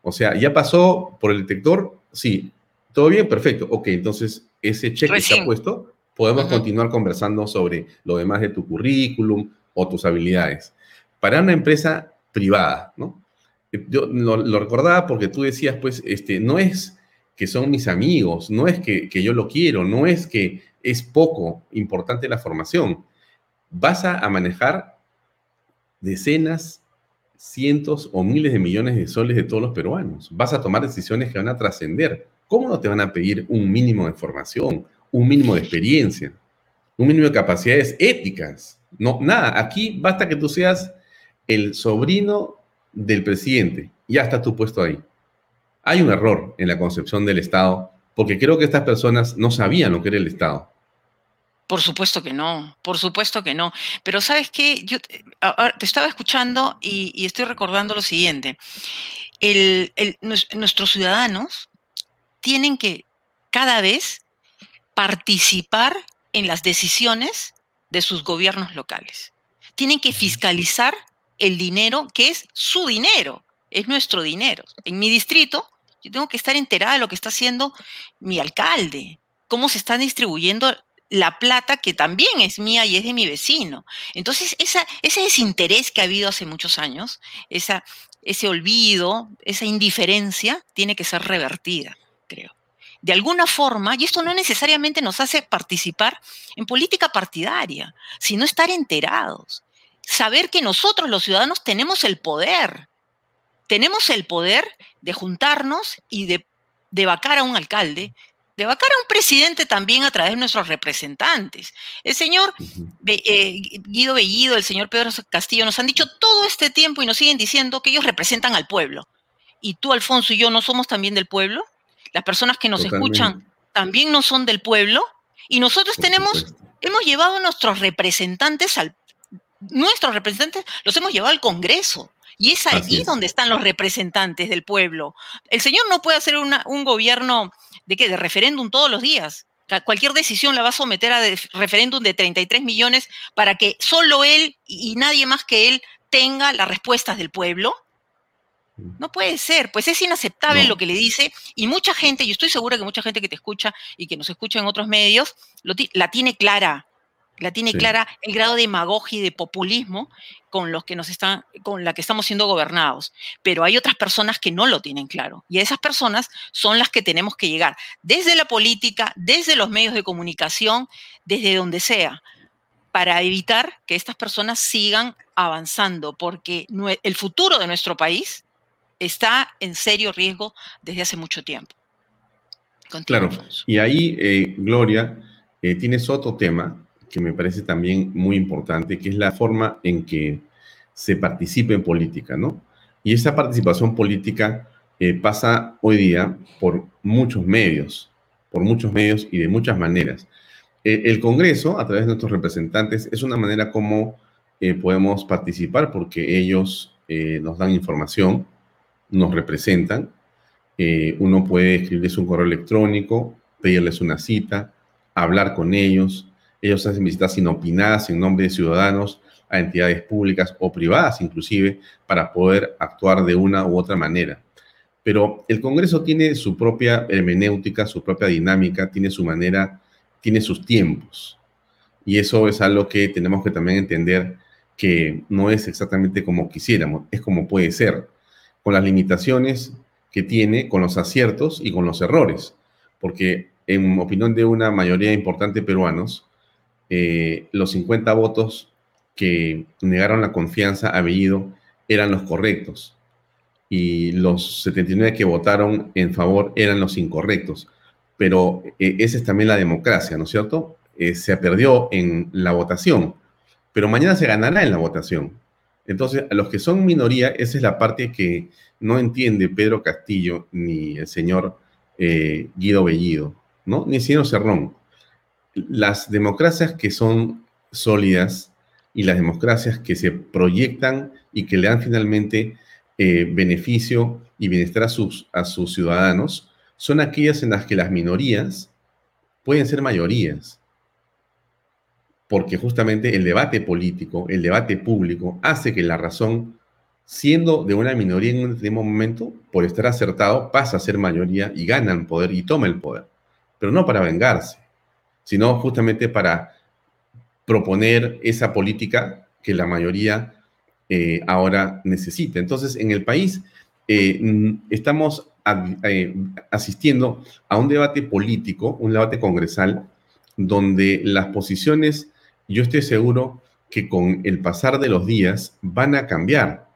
O sea, ya pasó por el detector, sí, todo bien, perfecto. Ok, entonces ese cheque está puesto, podemos continuar conversando sobre lo demás de tu currículum o tus habilidades. Para una empresa privada, ¿no? yo lo, recordaba porque tú decías, pues, este, no es que son mis amigos, no es que, que, yo lo quiero, no es que es poco importante la formación. Vas a, a manejar decenas, cientos o miles de millones de soles de todos los peruanos. Vas a tomar decisiones que van a trascender. ¿Cómo no te van a pedir un mínimo de formación, un mínimo de experiencia, un mínimo de capacidades éticas? No, nada, aquí basta que tú seas el sobrino del presidente. Ya está tu puesto ahí. Hay un error en la concepción del Estado, porque creo que estas personas no sabían lo que era el Estado. Por supuesto que no, por supuesto que no. Pero sabes qué, yo te estaba escuchando y, estoy recordando lo siguiente. nuestros ciudadanos tienen que cada vez participar en las decisiones de sus gobiernos locales. Tienen que fiscalizar el dinero que es su dinero, es nuestro dinero. En mi distrito, yo tengo que estar enterada de lo que está haciendo mi alcalde, cómo se está distribuyendo la plata que también es mía y es de mi vecino. Entonces, esa, ese desinterés que ha habido hace muchos años, esa, ese olvido, esa indiferencia, tiene que ser revertida, creo. De alguna forma, y esto no necesariamente nos hace participar en política partidaria, sino estar enterados, saber que nosotros los ciudadanos tenemos el poder, tenemos el poder de juntarnos y de, de vacar a un alcalde, de vacar a un presidente también a través de nuestros representantes. El señor eh, Guido Bellido, el señor Pedro Castillo nos han dicho todo este tiempo y nos siguen diciendo que ellos representan al pueblo. ¿Y tú, Alfonso, y yo no somos también del pueblo? Las personas que nos escuchan también no son del pueblo. Y nosotros tenemos, hemos llevado a nuestros representantes al, nuestros representantes los hemos llevado al Congreso. Y es ahí donde están los representantes del pueblo. El señor no puede hacer un gobierno de qué, de referéndum todos los días. Cualquier decisión la va a someter a referéndum de 33 millones para que solo él y nadie más que él tenga las respuestas del pueblo. Mm. No puede ser, pues es inaceptable lo que le dice y mucha gente, y estoy segura que mucha gente que te escucha y que nos escucha en otros medios, la tiene clara la tiene clara el grado de demagogia y de populismo con los que nos están, con la que estamos siendo gobernados. Pero hay otras personas que no lo tienen claro. Y a esas personas son las que tenemos que llegar, desde la política, desde los medios de comunicación, desde donde sea, para evitar que estas personas sigan avanzando, porque el futuro de nuestro país está en serio riesgo desde hace mucho tiempo. claro. Y ahí, eh, Gloria, eh, tienes otro tema que me parece también muy importante, que es la forma en que se participa en política, ¿no? Y esa participación política eh, pasa hoy día por muchos medios, por muchos medios y de muchas maneras. El Congreso, a través de nuestros representantes, es una manera como podemos participar porque ellos nos dan información, nos representan. uno puede escribirles un correo electrónico, pedirles una cita, hablar con ellos, ellos hacen visitas inopinadas en nombre de ciudadanos a entidades públicas o privadas inclusive para poder actuar de una u otra manera. Pero el Congreso tiene su propia hermenéutica, su propia dinámica, tiene su manera, tiene sus tiempos. Y eso es algo que tenemos que también entender que no es exactamente como quisiéramos, es como puede ser, con las limitaciones que tiene, con los aciertos y con los errores. Porque en opinión de una mayoría importante de peruanos, eh, los 50 votos que negaron la confianza a Bellido eran los correctos y los 79 que votaron en favor eran los incorrectos. Pero eh, esa es también la democracia, ¿no es cierto? Eh, se perdió en la votación, pero mañana se ganará en la votación. Entonces, a los que son minoría, esa es la parte que no entiende Pedro Castillo ni el señor Guido Bellido, ¿no? Ni el señor Cerrón las democracias que son sólidas y las democracias que se proyectan y que le dan finalmente eh, beneficio y bienestar a sus ciudadanos son aquellas en las que las minorías pueden ser mayorías. Porque justamente el debate político, el debate público, hace que la razón, siendo de una minoría en un determinado momento, por estar acertado, pasa a ser mayoría y gana el poder y toma el poder. Pero no para vengarse sino justamente para proponer esa política que la mayoría eh, ahora necesita. Entonces, en el país eh, estamos eh, asistiendo a un debate político, un debate congresal, donde las posiciones, yo estoy seguro que con el pasar de los días van a cambiar.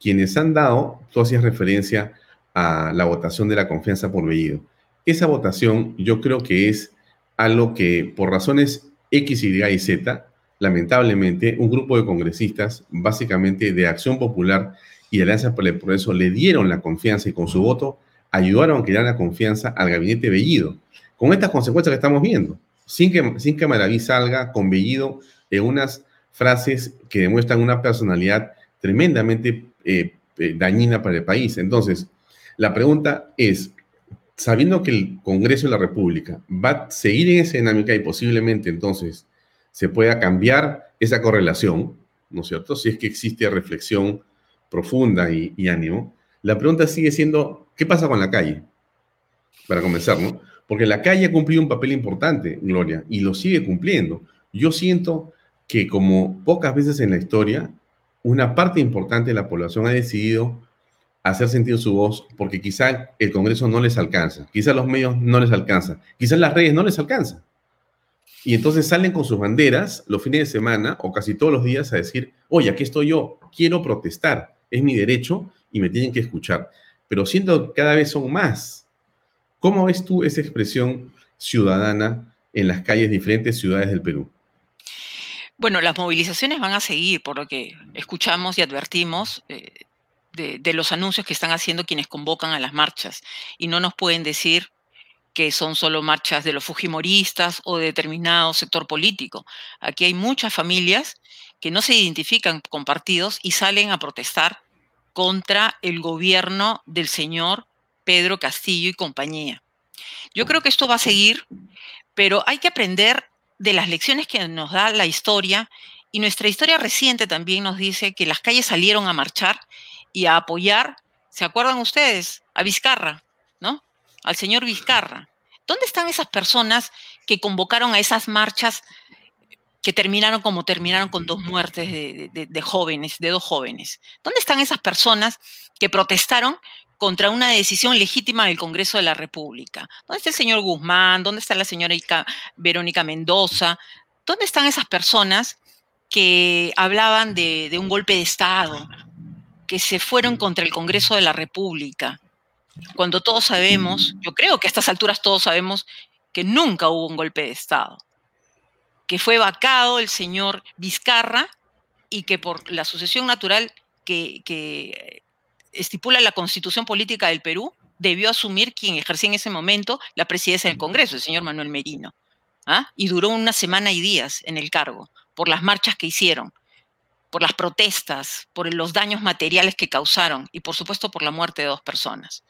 Quienes han dado, tú hacías referencia a la votación de la confianza por Bellido. Esa votación yo creo que es algo que por razones X, Y y Z, lamentablemente, un grupo de congresistas, básicamente de Acción Popular y Alianza por el Progreso, le dieron la confianza y con su voto ayudaron a crear la confianza al gabinete Bellido. Con estas consecuencias que estamos viendo, sin que, sin que Maraví salga con Bellido en unas frases que demuestran una personalidad tremendamente eh, eh, dañina para el país. Entonces, la pregunta es, sabiendo que el Congreso de la República va a seguir en esa dinámica y posiblemente entonces se pueda cambiar esa correlación, ¿no es cierto? Si es que existe reflexión profunda y, ánimo, la pregunta sigue siendo, ¿qué pasa con la calle? Para comenzar, ¿no? Porque la calle ha cumplido un papel importante, Gloria, y lo sigue cumpliendo. Yo siento que como pocas veces en la historia, una parte importante de la población ha decidido hacer sentir su voz porque quizá el Congreso no les alcanza, quizá los medios no les alcanza, quizás las redes no les alcanzan. Y entonces salen con sus banderas los fines de semana o casi todos los días a decir, oye, aquí estoy yo, quiero protestar, es mi derecho y me tienen que escuchar. Pero siento que cada vez son más. ¿Cómo ves tú esa expresión ciudadana en las calles de diferentes ciudades del Perú? Bueno, las movilizaciones van a seguir, por lo que escuchamos y advertimos. Eh, de, los anuncios que están haciendo quienes convocan a las marchas. Y no nos pueden decir que son solo marchas de los fujimoristas o de determinado sector político. Aquí hay muchas familias que no se identifican con partidos y salen a protestar contra el gobierno del señor Pedro Castillo y compañía. Yo creo que esto va a seguir, pero hay que aprender de las lecciones que nos da la historia y nuestra historia reciente también nos dice que las calles salieron a marchar y a apoyar, ¿se acuerdan ustedes? A Vizcarra, ¿no? Al señor Vizcarra. ¿Dónde están esas personas que convocaron a esas marchas que terminaron como terminaron con dos muertes de, jóvenes, de dos jóvenes? ¿Dónde están esas personas que protestaron contra una decisión legítima del Congreso de la República? ¿Dónde está el señor Guzmán? ¿Dónde está la señora Verónica Mendoza? ¿Dónde están esas personas que hablaban de, un golpe de Estado, que se fueron contra el Congreso de la República, cuando todos sabemos, yo creo que a estas alturas todos sabemos que nunca hubo un golpe de Estado, que fue vacado el señor Vizcarra y que por la sucesión natural que, estipula la constitución política del Perú, debió asumir quien ejercía en ese momento la presidencia del Congreso, el señor Manuel Merino. ¿ah? Y duró una semana y días en el cargo por las marchas que hicieron, por las protestas, por los daños materiales que causaron y por supuesto por la muerte de dos personas.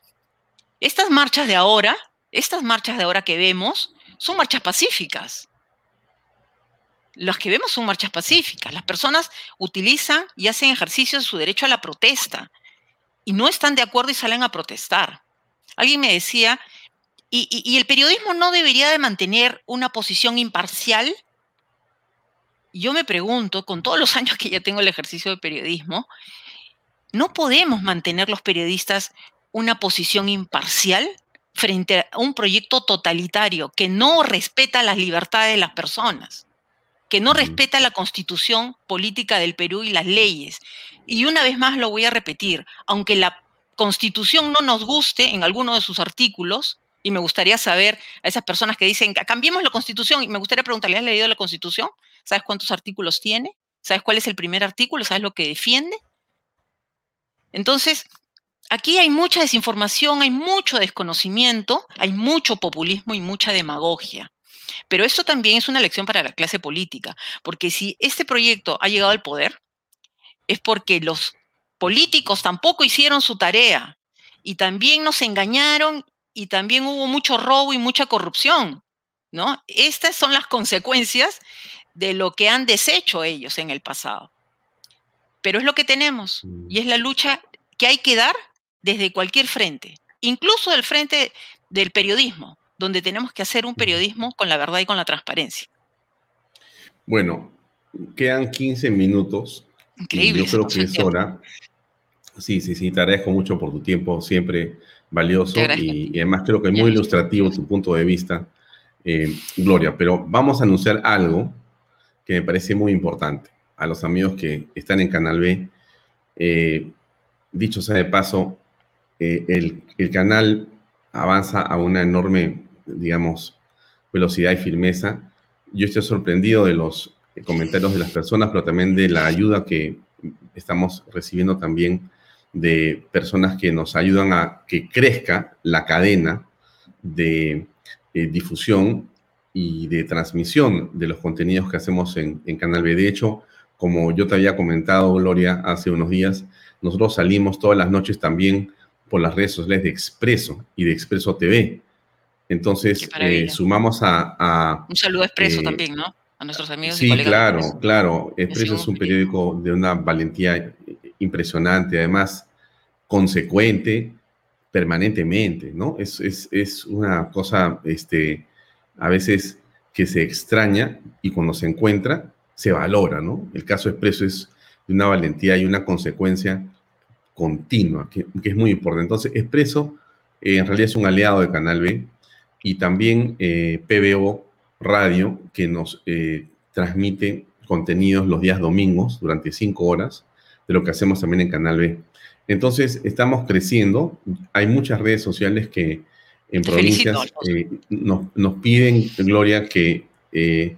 Estas marchas de ahora, estas marchas de ahora que vemos, son marchas pacíficas. Las que vemos son marchas pacíficas. Las personas utilizan y hacen ejercicio de su derecho a la protesta y no están de acuerdo y salen a protestar. Alguien me decía, ¿y, y el periodismo no debería de mantener una posición imparcial? yo me pregunto, con todos los [LAUGHS] años que ya tengo el ejercicio de periodismo, ¿no podemos mantener los periodistas una posición imparcial frente a un proyecto totalitario que no respeta las libertades de las personas, que no respeta la constitución política del Perú y las leyes? Y una vez más lo voy a repetir, aunque la constitución no nos guste en alguno de sus artículos, y me gustaría saber a esas personas que dicen, cambiemos la constitución, y me gustaría preguntarle, ¿has leído la constitución? ¿Sabes cuántos artículos tiene? ¿Sabes cuál es el primer artículo? ¿Sabes lo que defiende? Entonces, aquí hay mucha desinformación, hay mucho desconocimiento, hay mucho populismo y mucha demagogia. Pero esto también es una lección para la clase política, porque si este proyecto ha llegado al poder, es porque los políticos tampoco hicieron su tarea y también nos engañaron y también hubo mucho robo y mucha corrupción, ¿no? Estas son las consecuencias de lo que han deshecho ellos en el pasado. Pero es lo que tenemos mm. y es la lucha que hay que dar desde cualquier frente, incluso del frente del periodismo, donde tenemos que hacer un periodismo con la verdad y con la transparencia. Bueno, quedan 15 minutos. Increíble. yo creo que es hora Sí, sí, sí, te agradezco mucho por tu tiempo, siempre valioso y, además creo que es muy ilustrativo tu punto de vista, eh, Gloria. Pero vamos a anunciar algo que me parece muy importante a los amigos que están en Canal B. Eh, dicho sea de paso, eh, el, el, canal avanza a una enorme, digamos, velocidad y firmeza. Yo estoy sorprendido de los comentarios de las personas, pero también de la ayuda que estamos recibiendo también de personas que nos ayudan a que crezca la cadena de eh, difusión y de transmisión de los contenidos que hacemos en, en, Canal B. De hecho, como yo te había comentado, Gloria, hace unos días, nosotros salimos todas las noches también por las redes sociales de Expreso y de Expreso TV. Entonces, eh, sumamos a, Un saludo Expreso eh, también, ¿no? A nuestros amigos. Sí, claro, claro. Expreso es un periódico de una valentía impresionante, además consecuente permanentemente, ¿no? Es, es, es, una cosa, este, a veces que se extraña y cuando se encuentra, se valora, ¿no? El caso Expreso es de una valentía y una consecuencia continua, que, que es muy importante. Entonces, Expreso eh, en realidad es un aliado de Canal B y también eh, PBO Radio, que nos eh, transmite contenidos los días domingos durante cinco horas, de lo que hacemos también en Canal B. Entonces, estamos creciendo. Hay muchas redes sociales que en provincias eh, nos, nos, piden, Gloria, que eh,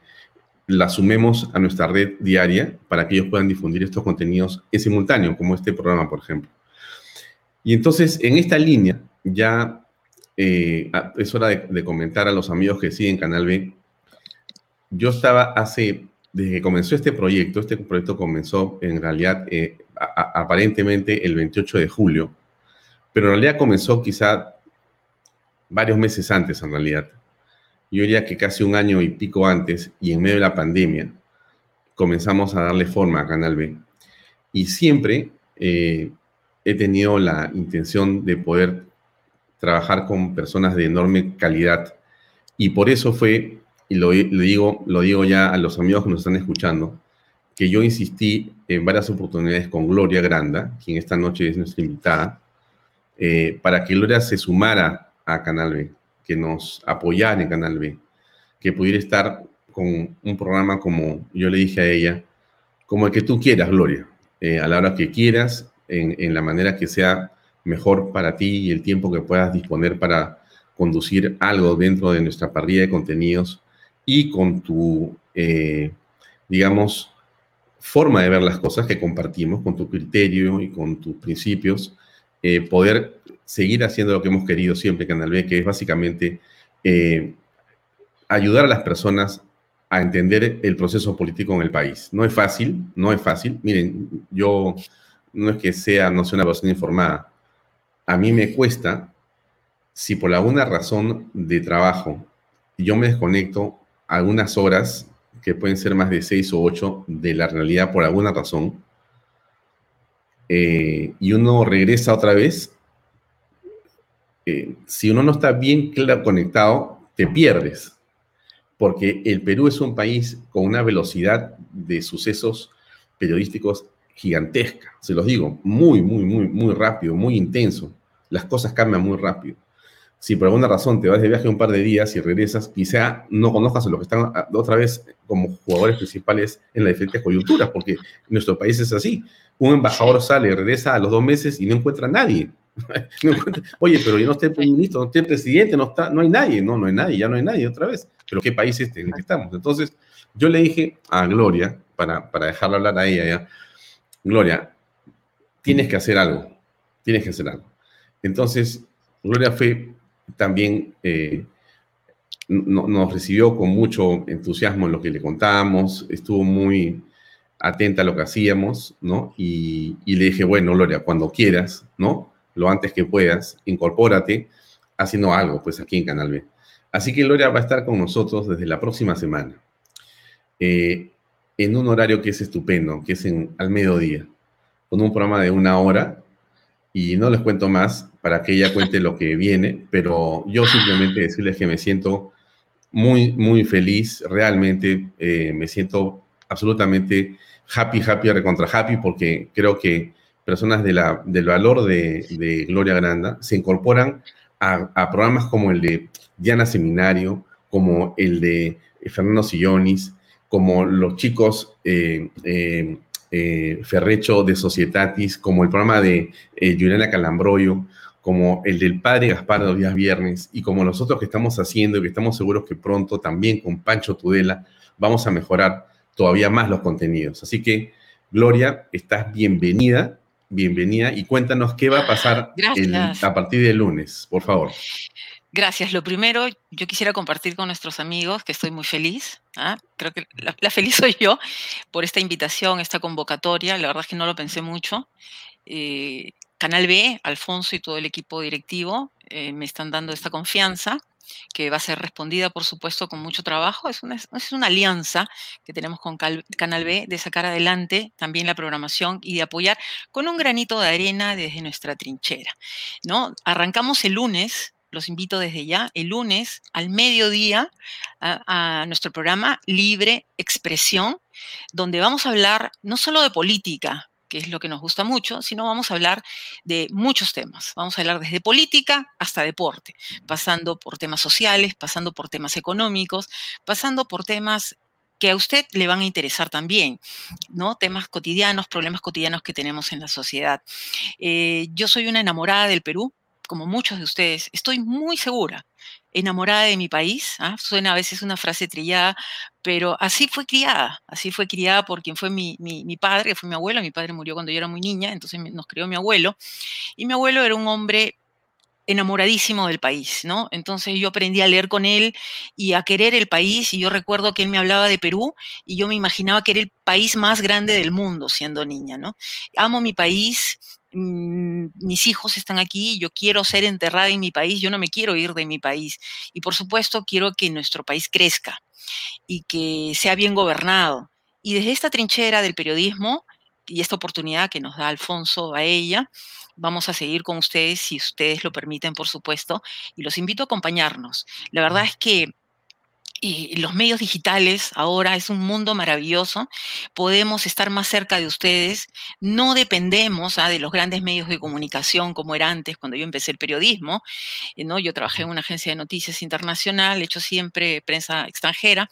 la sumemos a nuestra red diaria para que ellos puedan difundir estos contenidos en simultáneo, como este programa, por ejemplo. Y entonces, en esta línea, ya eh, es hora de, de, comentar a los amigos que siguen Canal B. Yo estaba hace, desde que comenzó este proyecto, este proyecto comenzó en realidad eh, aparentemente el 28 de julio, pero en realidad comenzó quizá varios meses antes en realidad. Yo diría que casi un año y pico antes y en medio de la pandemia comenzamos a darle forma a Canal B. Y siempre eh, he tenido la intención de poder trabajar con personas de enorme calidad y por eso fue, y lo, lo, digo, lo digo ya a los amigos que nos están escuchando, que yo insistí en varias oportunidades con Gloria Granda, quien esta noche es nuestra invitada, eh, para que Gloria se sumara a Canal B, que nos apoyara en Canal B, que pudiera estar con un programa como yo le dije a ella, como el que tú quieras, Gloria, eh, a la hora que quieras, en, en, la manera que sea mejor para ti y el tiempo que puedas disponer para conducir algo dentro de nuestra parrilla de contenidos y con tu, eh, digamos, forma de ver las cosas que compartimos, con tu criterio y con tus principios, eh, poder seguir haciendo lo que hemos querido siempre, Canal B, que es básicamente eh, ayudar a las personas a entender el proceso político en el país. No es fácil, no es fácil. Miren, yo no es que sea, no sea una persona informada. A mí me cuesta, si por alguna razón de trabajo yo me desconecto algunas horas que pueden ser más de seis o ocho de la realidad por alguna razón, eh, y uno regresa otra vez, eh, si uno no está bien conectado, te pierdes, porque el Perú es un país con una velocidad de sucesos periodísticos gigantesca, se los digo, muy, muy, muy, muy rápido, muy intenso. Las cosas cambian muy rápido si por alguna razón te vas de viaje un par de días y regresas, quizá no conozcas a los que están otra vez como jugadores principales en las diferentes coyunturas, porque nuestro país es así. Un embajador sale, regresa a los dos meses y no encuentra a nadie. [LAUGHS] Oye, pero yo no estoy ministro, no estoy presidente, no, está, no hay nadie. No, no hay nadie, ya no hay nadie otra vez. Pero ¿qué país es este en el que estamos? Entonces, yo le dije a Gloria, para, para dejarla hablar a ella ya, Gloria, tienes que hacer algo, tienes que hacer algo. Entonces, Gloria fue también eh, nos recibió con mucho entusiasmo en lo que le contábamos, estuvo muy atenta a lo que hacíamos, ¿no? Y, le dije, bueno, Gloria, cuando quieras, ¿no? Lo antes que puedas, incorpórate haciendo algo, pues aquí en Canal B. Así que Gloria va a estar con nosotros desde la próxima semana, eh, en un horario que es estupendo, que es en, al mediodía, con un programa de una hora, y no les cuento más, para que ella cuente lo que viene, pero yo simplemente decirles que me siento muy, muy feliz, realmente eh, me siento absolutamente happy, happy, recontra happy, porque creo que personas de del valor de, Gloria Granda se incorporan a, programas como el de Diana Seminario, como el de Fernando Sillonis, como los chicos eh, eh, eh, Ferrecho de Societatis, como el programa de Juliana Calambroyo, como el del padre Gaspar de los días viernes y como los otros que estamos haciendo y que estamos seguros que pronto también con Pancho Tudela vamos a mejorar todavía más los contenidos. Así que, Gloria, estás bienvenida, bienvenida y cuéntanos qué va a pasar a partir del lunes, por favor. Gracias. Lo primero, yo quisiera compartir con nuestros amigos que estoy muy feliz. ¿ah? Creo que la, feliz [LAUGHS] soy yo por esta invitación, esta convocatoria. La verdad es que no lo pensé mucho. Eh, Canal B, Alfonso y todo el equipo directivo eh, me están dando esta confianza que va a ser respondida, por supuesto, con mucho trabajo. Es una, es una alianza que tenemos con Canal B de sacar adelante también la programación y de apoyar con un granito de arena desde nuestra trinchera. ¿no? Arrancamos el lunes los invito desde ya, el lunes al mediodía a, nuestro programa Libre Expresión, donde vamos a hablar no solo de política, que es lo que nos gusta mucho, sino vamos a hablar de muchos temas. Vamos a hablar desde política hasta deporte, pasando por temas sociales, pasando por temas económicos, pasando por temas que a usted le van a interesar también, ¿no? Temas cotidianos, problemas cotidianos que tenemos en la sociedad. Eh, yo soy una enamorada del Perú, como muchos de ustedes, estoy muy segura, enamorada de mi país. ¿ah? Suena a veces una frase trillada, pero así fue criada, así fue criada por quien fue mi, mi, padre, fue mi abuelo. Mi padre murió cuando yo era muy niña, entonces nos crió mi abuelo. Y mi abuelo era un hombre enamoradísimo del país, ¿no? Entonces yo aprendí a leer con él y a querer el país y yo recuerdo que él me hablaba de Perú y yo me imaginaba que era el país más grande del mundo siendo niña, ¿no? Amo mi país, mis hijos están aquí, yo quiero ser enterrada en mi país, yo no me quiero ir de mi país y por supuesto quiero que nuestro país crezca y que sea bien gobernado. Y desde esta trinchera del periodismo y esta oportunidad que nos da Alfonso a ella, Vamos a seguir con ustedes si ustedes lo permiten, por supuesto, y los invito a acompañarnos. La verdad es que y los medios digitales ahora es un mundo maravilloso, podemos estar más cerca de ustedes, no dependemos ¿ah? de los grandes medios de comunicación como era antes cuando yo empecé el periodismo, eh, ¿no? yo trabajé en una agencia de noticias internacional, he hecho siempre prensa extranjera,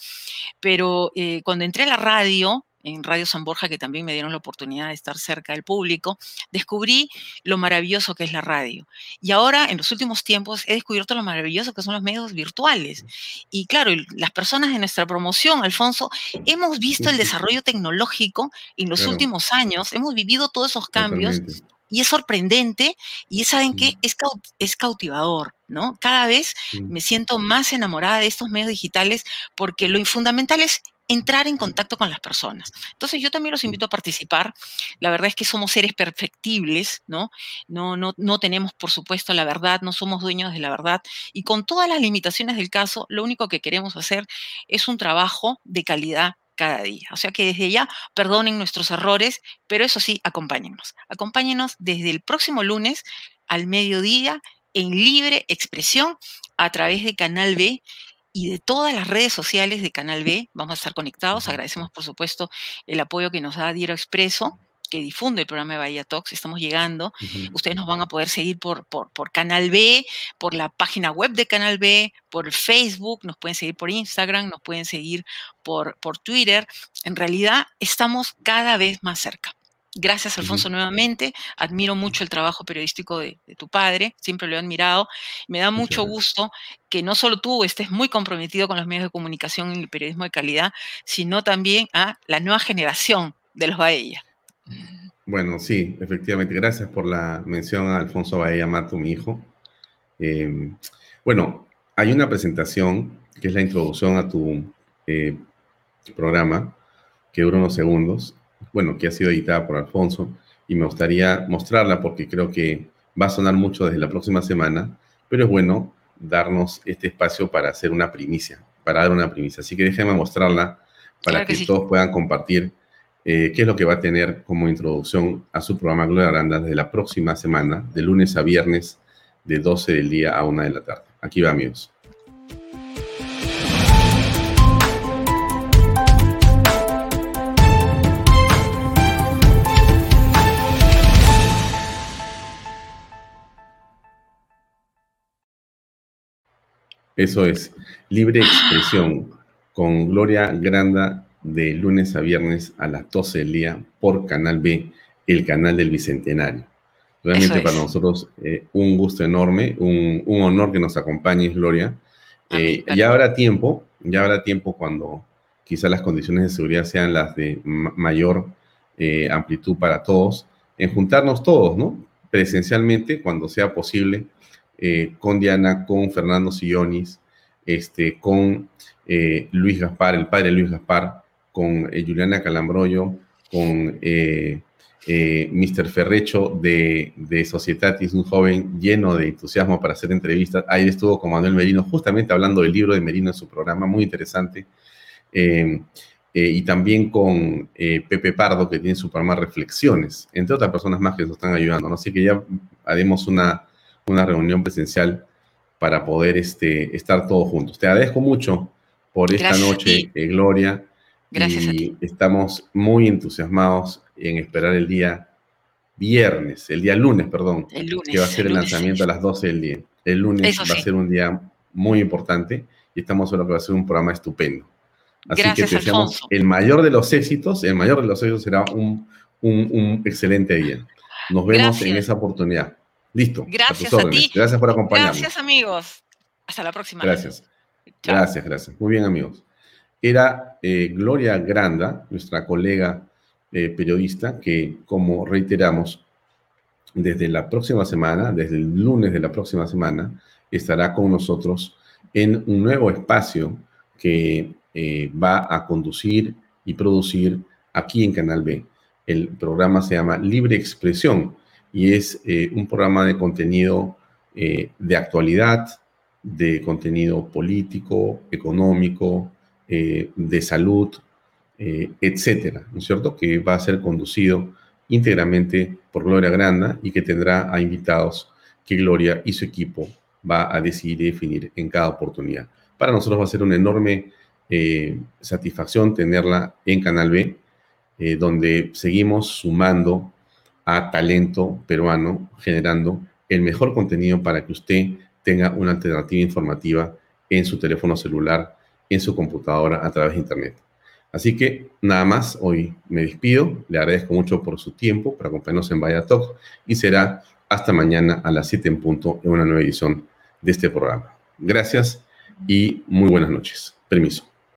pero eh, cuando entré a la radio, en Radio San Borja, que también me dieron la oportunidad de estar cerca del público, descubrí lo maravilloso que es la radio. Y ahora, en los últimos tiempos, he descubierto lo maravilloso que son los medios virtuales. Y claro, las personas de nuestra promoción, Alfonso, hemos visto el desarrollo tecnológico en los últimos años, hemos vivido todos esos cambios. Y es sorprendente y saben que es, es cautivador, ¿no? Cada vez me siento más enamorada de estos medios digitales porque lo fundamental es entrar en contacto con las personas. Entonces yo también los invito a participar. La verdad es que somos seres perfectibles, ¿no? No, no, no tenemos, por supuesto, la verdad, no somos dueños de la verdad. Y con todas las limitaciones del caso, lo único que queremos hacer es un trabajo de calidad cada día. O sea que desde ya perdonen nuestros errores, pero eso sí, acompáñenos. Acompáñenos desde el próximo lunes al mediodía en libre expresión a través de Canal B y de todas las redes sociales de Canal B. Vamos a estar conectados. Agradecemos, por supuesto, el apoyo que nos da Diero Expreso que difunde el programa de Bahía Talks, estamos llegando. Ustedes nos van a poder seguir por, por, por, Canal B, por la página web de Canal B, por Facebook, nos pueden seguir por Instagram, nos pueden seguir por, por Twitter. En realidad, estamos cada vez más cerca. Gracias, Alfonso, nuevamente. Admiro mucho el trabajo periodístico de, tu padre, siempre lo he admirado. Me da mucho gusto que no solo tú estés muy comprometido con los medios de comunicación y el periodismo de calidad, sino también a la nueva generación de los Baella. Bueno, sí, efectivamente. Gracias por la mención a Alfonso Baella Mato, mi hijo. Em, bueno, hay una presentación que es la introducción a tu eh, programa, que dura unos segundos bueno, que ha sido editada por Alfonso, y me gustaría mostrarla porque creo que va a sonar mucho desde la próxima semana, pero es bueno darnos este espacio para hacer una primicia, para dar una primicia. Así que déjenme mostrarla para que, todos puedan compartir eh, qué es lo que va a tener como introducción a su programa Gloria Aranda desde la próxima semana, de lunes a viernes, de 12 del día a 1 de la tarde. Aquí va, amigos. Eso es, libre expresión con Gloria Granda de lunes a viernes a las 12 del día por Canal B, el canal del Bicentenario. Realmente para nosotros eh, un gusto enorme, un, honor que nos acompañes, Gloria. Eh, ya habrá tiempo, ya habrá tiempo cuando quizás las condiciones de seguridad sean las de mayor eh, amplitud para todos, en juntarnos todos, ¿no? Presencialmente, cuando sea posible, con Diana, con Fernando Sillonis, este, con Luis Gaspar, el padre Luis Gaspar, con Juliana Calambroyo, con eh, Mr. Ferrecho de, de Societatis, un joven lleno de entusiasmo para hacer entrevistas. Ahí estuvo con Manuel Merino, justamente hablando del libro de Merino en su programa, muy interesante. Eh, eh, y también con Pepe Pardo, que tiene su programa Reflexiones, entre otras personas más que nos están ayudando. ¿no? Así que ya haremos una, una reunión presencial para poder este, estar todos juntos. Te agradezco mucho por esta noche, Gloria. Gracias y estamos muy entusiasmados en esperar el día viernes, el día lunes, perdón, que va a ser el, lanzamiento a las 12 del día. El lunes va a ser un día muy importante y estamos seguro que va a ser un programa estupendo. Así que te deseamos el mayor de los éxitos, el mayor de los éxitos será un, excelente día. Nos vemos en esa oportunidad. Listo. Gracias a, ti. Gracias por acompañarnos. Gracias, amigos. Hasta la próxima. Gracias. Gracias, gracias. Muy bien, amigos. Era eh, Gloria Granda, nuestra colega eh, periodista que, como reiteramos, desde la próxima semana, desde el lunes de la próxima semana, estará con nosotros en un nuevo espacio que eh, va a conducir y producir aquí en Canal B. El programa se llama Libre Expresión y es eh, un programa de contenido de actualidad, de contenido político, económico, de salud, eh, etcétera, ¿no es cierto? Que va a ser conducido íntegramente por Gloria Granda y que tendrá a invitados que Gloria y su equipo va a decidir y definir en cada oportunidad. Para nosotros va a ser una enorme eh, satisfacción tenerla en Canal B, eh, donde seguimos sumando a talento peruano, generando el mejor contenido para que usted tenga una alternativa informativa en su teléfono celular, en su computadora, a través de Internet. Así que nada más, hoy me despido, le agradezco mucho por su tiempo, por acompañarnos en Vaya Talk y será hasta mañana a las 7 en punto en una nueva edición de este programa. Gracias y muy buenas noches. Permiso.